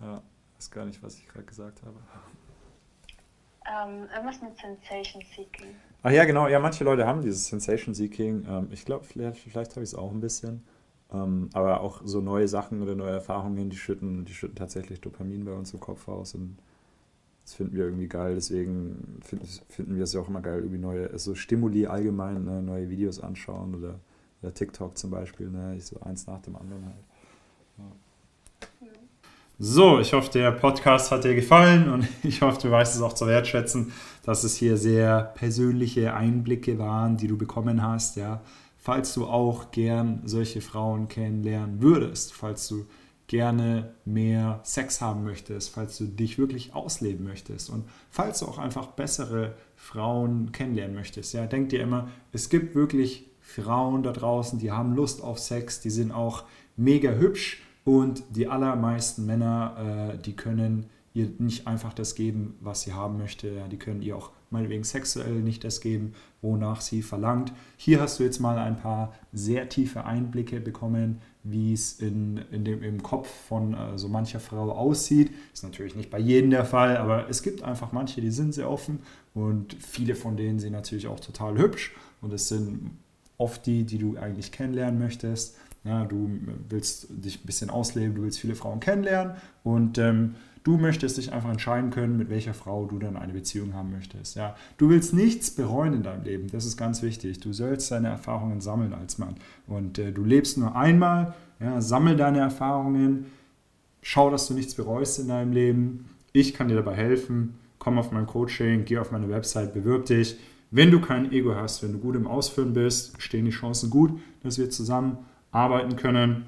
Speaker 1: ja, weiß gar nicht, was ich gerade gesagt habe.
Speaker 2: Ähm, irgendwas mit Sensation Seeking.
Speaker 1: Ach ja, genau. Ja, manche Leute haben dieses Sensation Seeking. Ähm, ich glaube, vielleicht, vielleicht habe ich es auch ein bisschen. Ähm, aber auch so neue Sachen oder neue Erfahrungen, die schütten, die schütten tatsächlich Dopamin bei uns im Kopf aus. Und das finden wir irgendwie geil. Deswegen finden, finden wir es ja auch immer geil, irgendwie neue, so Stimuli allgemein, ne, neue Videos anschauen oder, oder TikTok zum Beispiel, ne, so eins nach dem anderen halt. Ja. So, ich hoffe, der Podcast hat dir gefallen und ich hoffe, du weißt es auch zu wertschätzen, dass es hier sehr persönliche Einblicke waren, die du bekommen hast, ja. Falls du auch gern solche Frauen kennenlernen würdest, falls du gerne mehr Sex haben möchtest, falls du dich wirklich ausleben möchtest und falls du auch einfach bessere Frauen kennenlernen möchtest. Ja, denk dir immer, es gibt wirklich Frauen da draußen, die haben Lust auf Sex, die sind auch mega hübsch und die allermeisten Männer, äh, die können ihr nicht einfach das geben, was sie haben möchte. Ja, die können ihr auch meinetwegen sexuell nicht das geben, wonach sie verlangt. Hier hast du jetzt mal ein paar sehr tiefe Einblicke bekommen, wie es in, in dem, im Kopf von äh, so mancher Frau aussieht. Ist natürlich nicht bei jedem der Fall, aber es gibt einfach manche, die sind sehr offen und viele von denen sind natürlich auch total hübsch und es sind oft die, die du eigentlich kennenlernen möchtest. Ja, du willst dich ein bisschen ausleben, du willst viele Frauen kennenlernen und ähm, Du möchtest dich einfach entscheiden können, mit welcher Frau du dann eine Beziehung haben möchtest. Ja? Du willst nichts bereuen in deinem Leben. Das ist ganz wichtig. Du sollst deine Erfahrungen sammeln als Mann. Und äh, du lebst nur einmal. Ja? Sammel deine Erfahrungen. Schau, dass du nichts bereust in deinem Leben. Ich kann dir dabei helfen. Komm auf mein Coaching, geh auf meine Website, bewirb dich. Wenn du kein Ego hast, wenn du gut im Ausführen bist, stehen die Chancen gut, dass wir zusammen arbeiten können.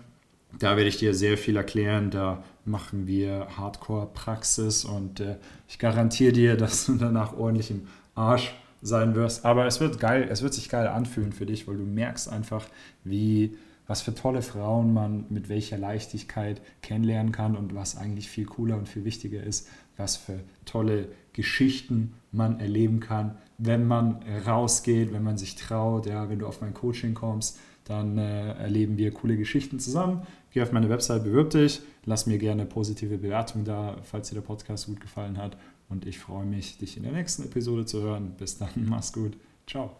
Speaker 1: Da werde ich dir sehr viel erklären. Da machen wir Hardcore-Praxis und äh, ich garantiere dir, dass du danach ordentlich im Arsch sein wirst. Aber es wird geil, es wird sich geil anfühlen für dich, weil du merkst einfach, wie was für tolle Frauen man mit welcher Leichtigkeit kennenlernen kann und was eigentlich viel cooler und viel wichtiger ist, was für tolle Geschichten man erleben kann, wenn man rausgeht, wenn man sich traut, ja, wenn du auf mein Coaching kommst, dann äh, erleben wir coole Geschichten zusammen. Geh auf meine Website, bewirb dich, lass mir gerne positive Bewertung da, falls dir der Podcast gut gefallen hat. Und ich freue mich, dich in der nächsten Episode zu hören. Bis dann, mach's gut. Ciao.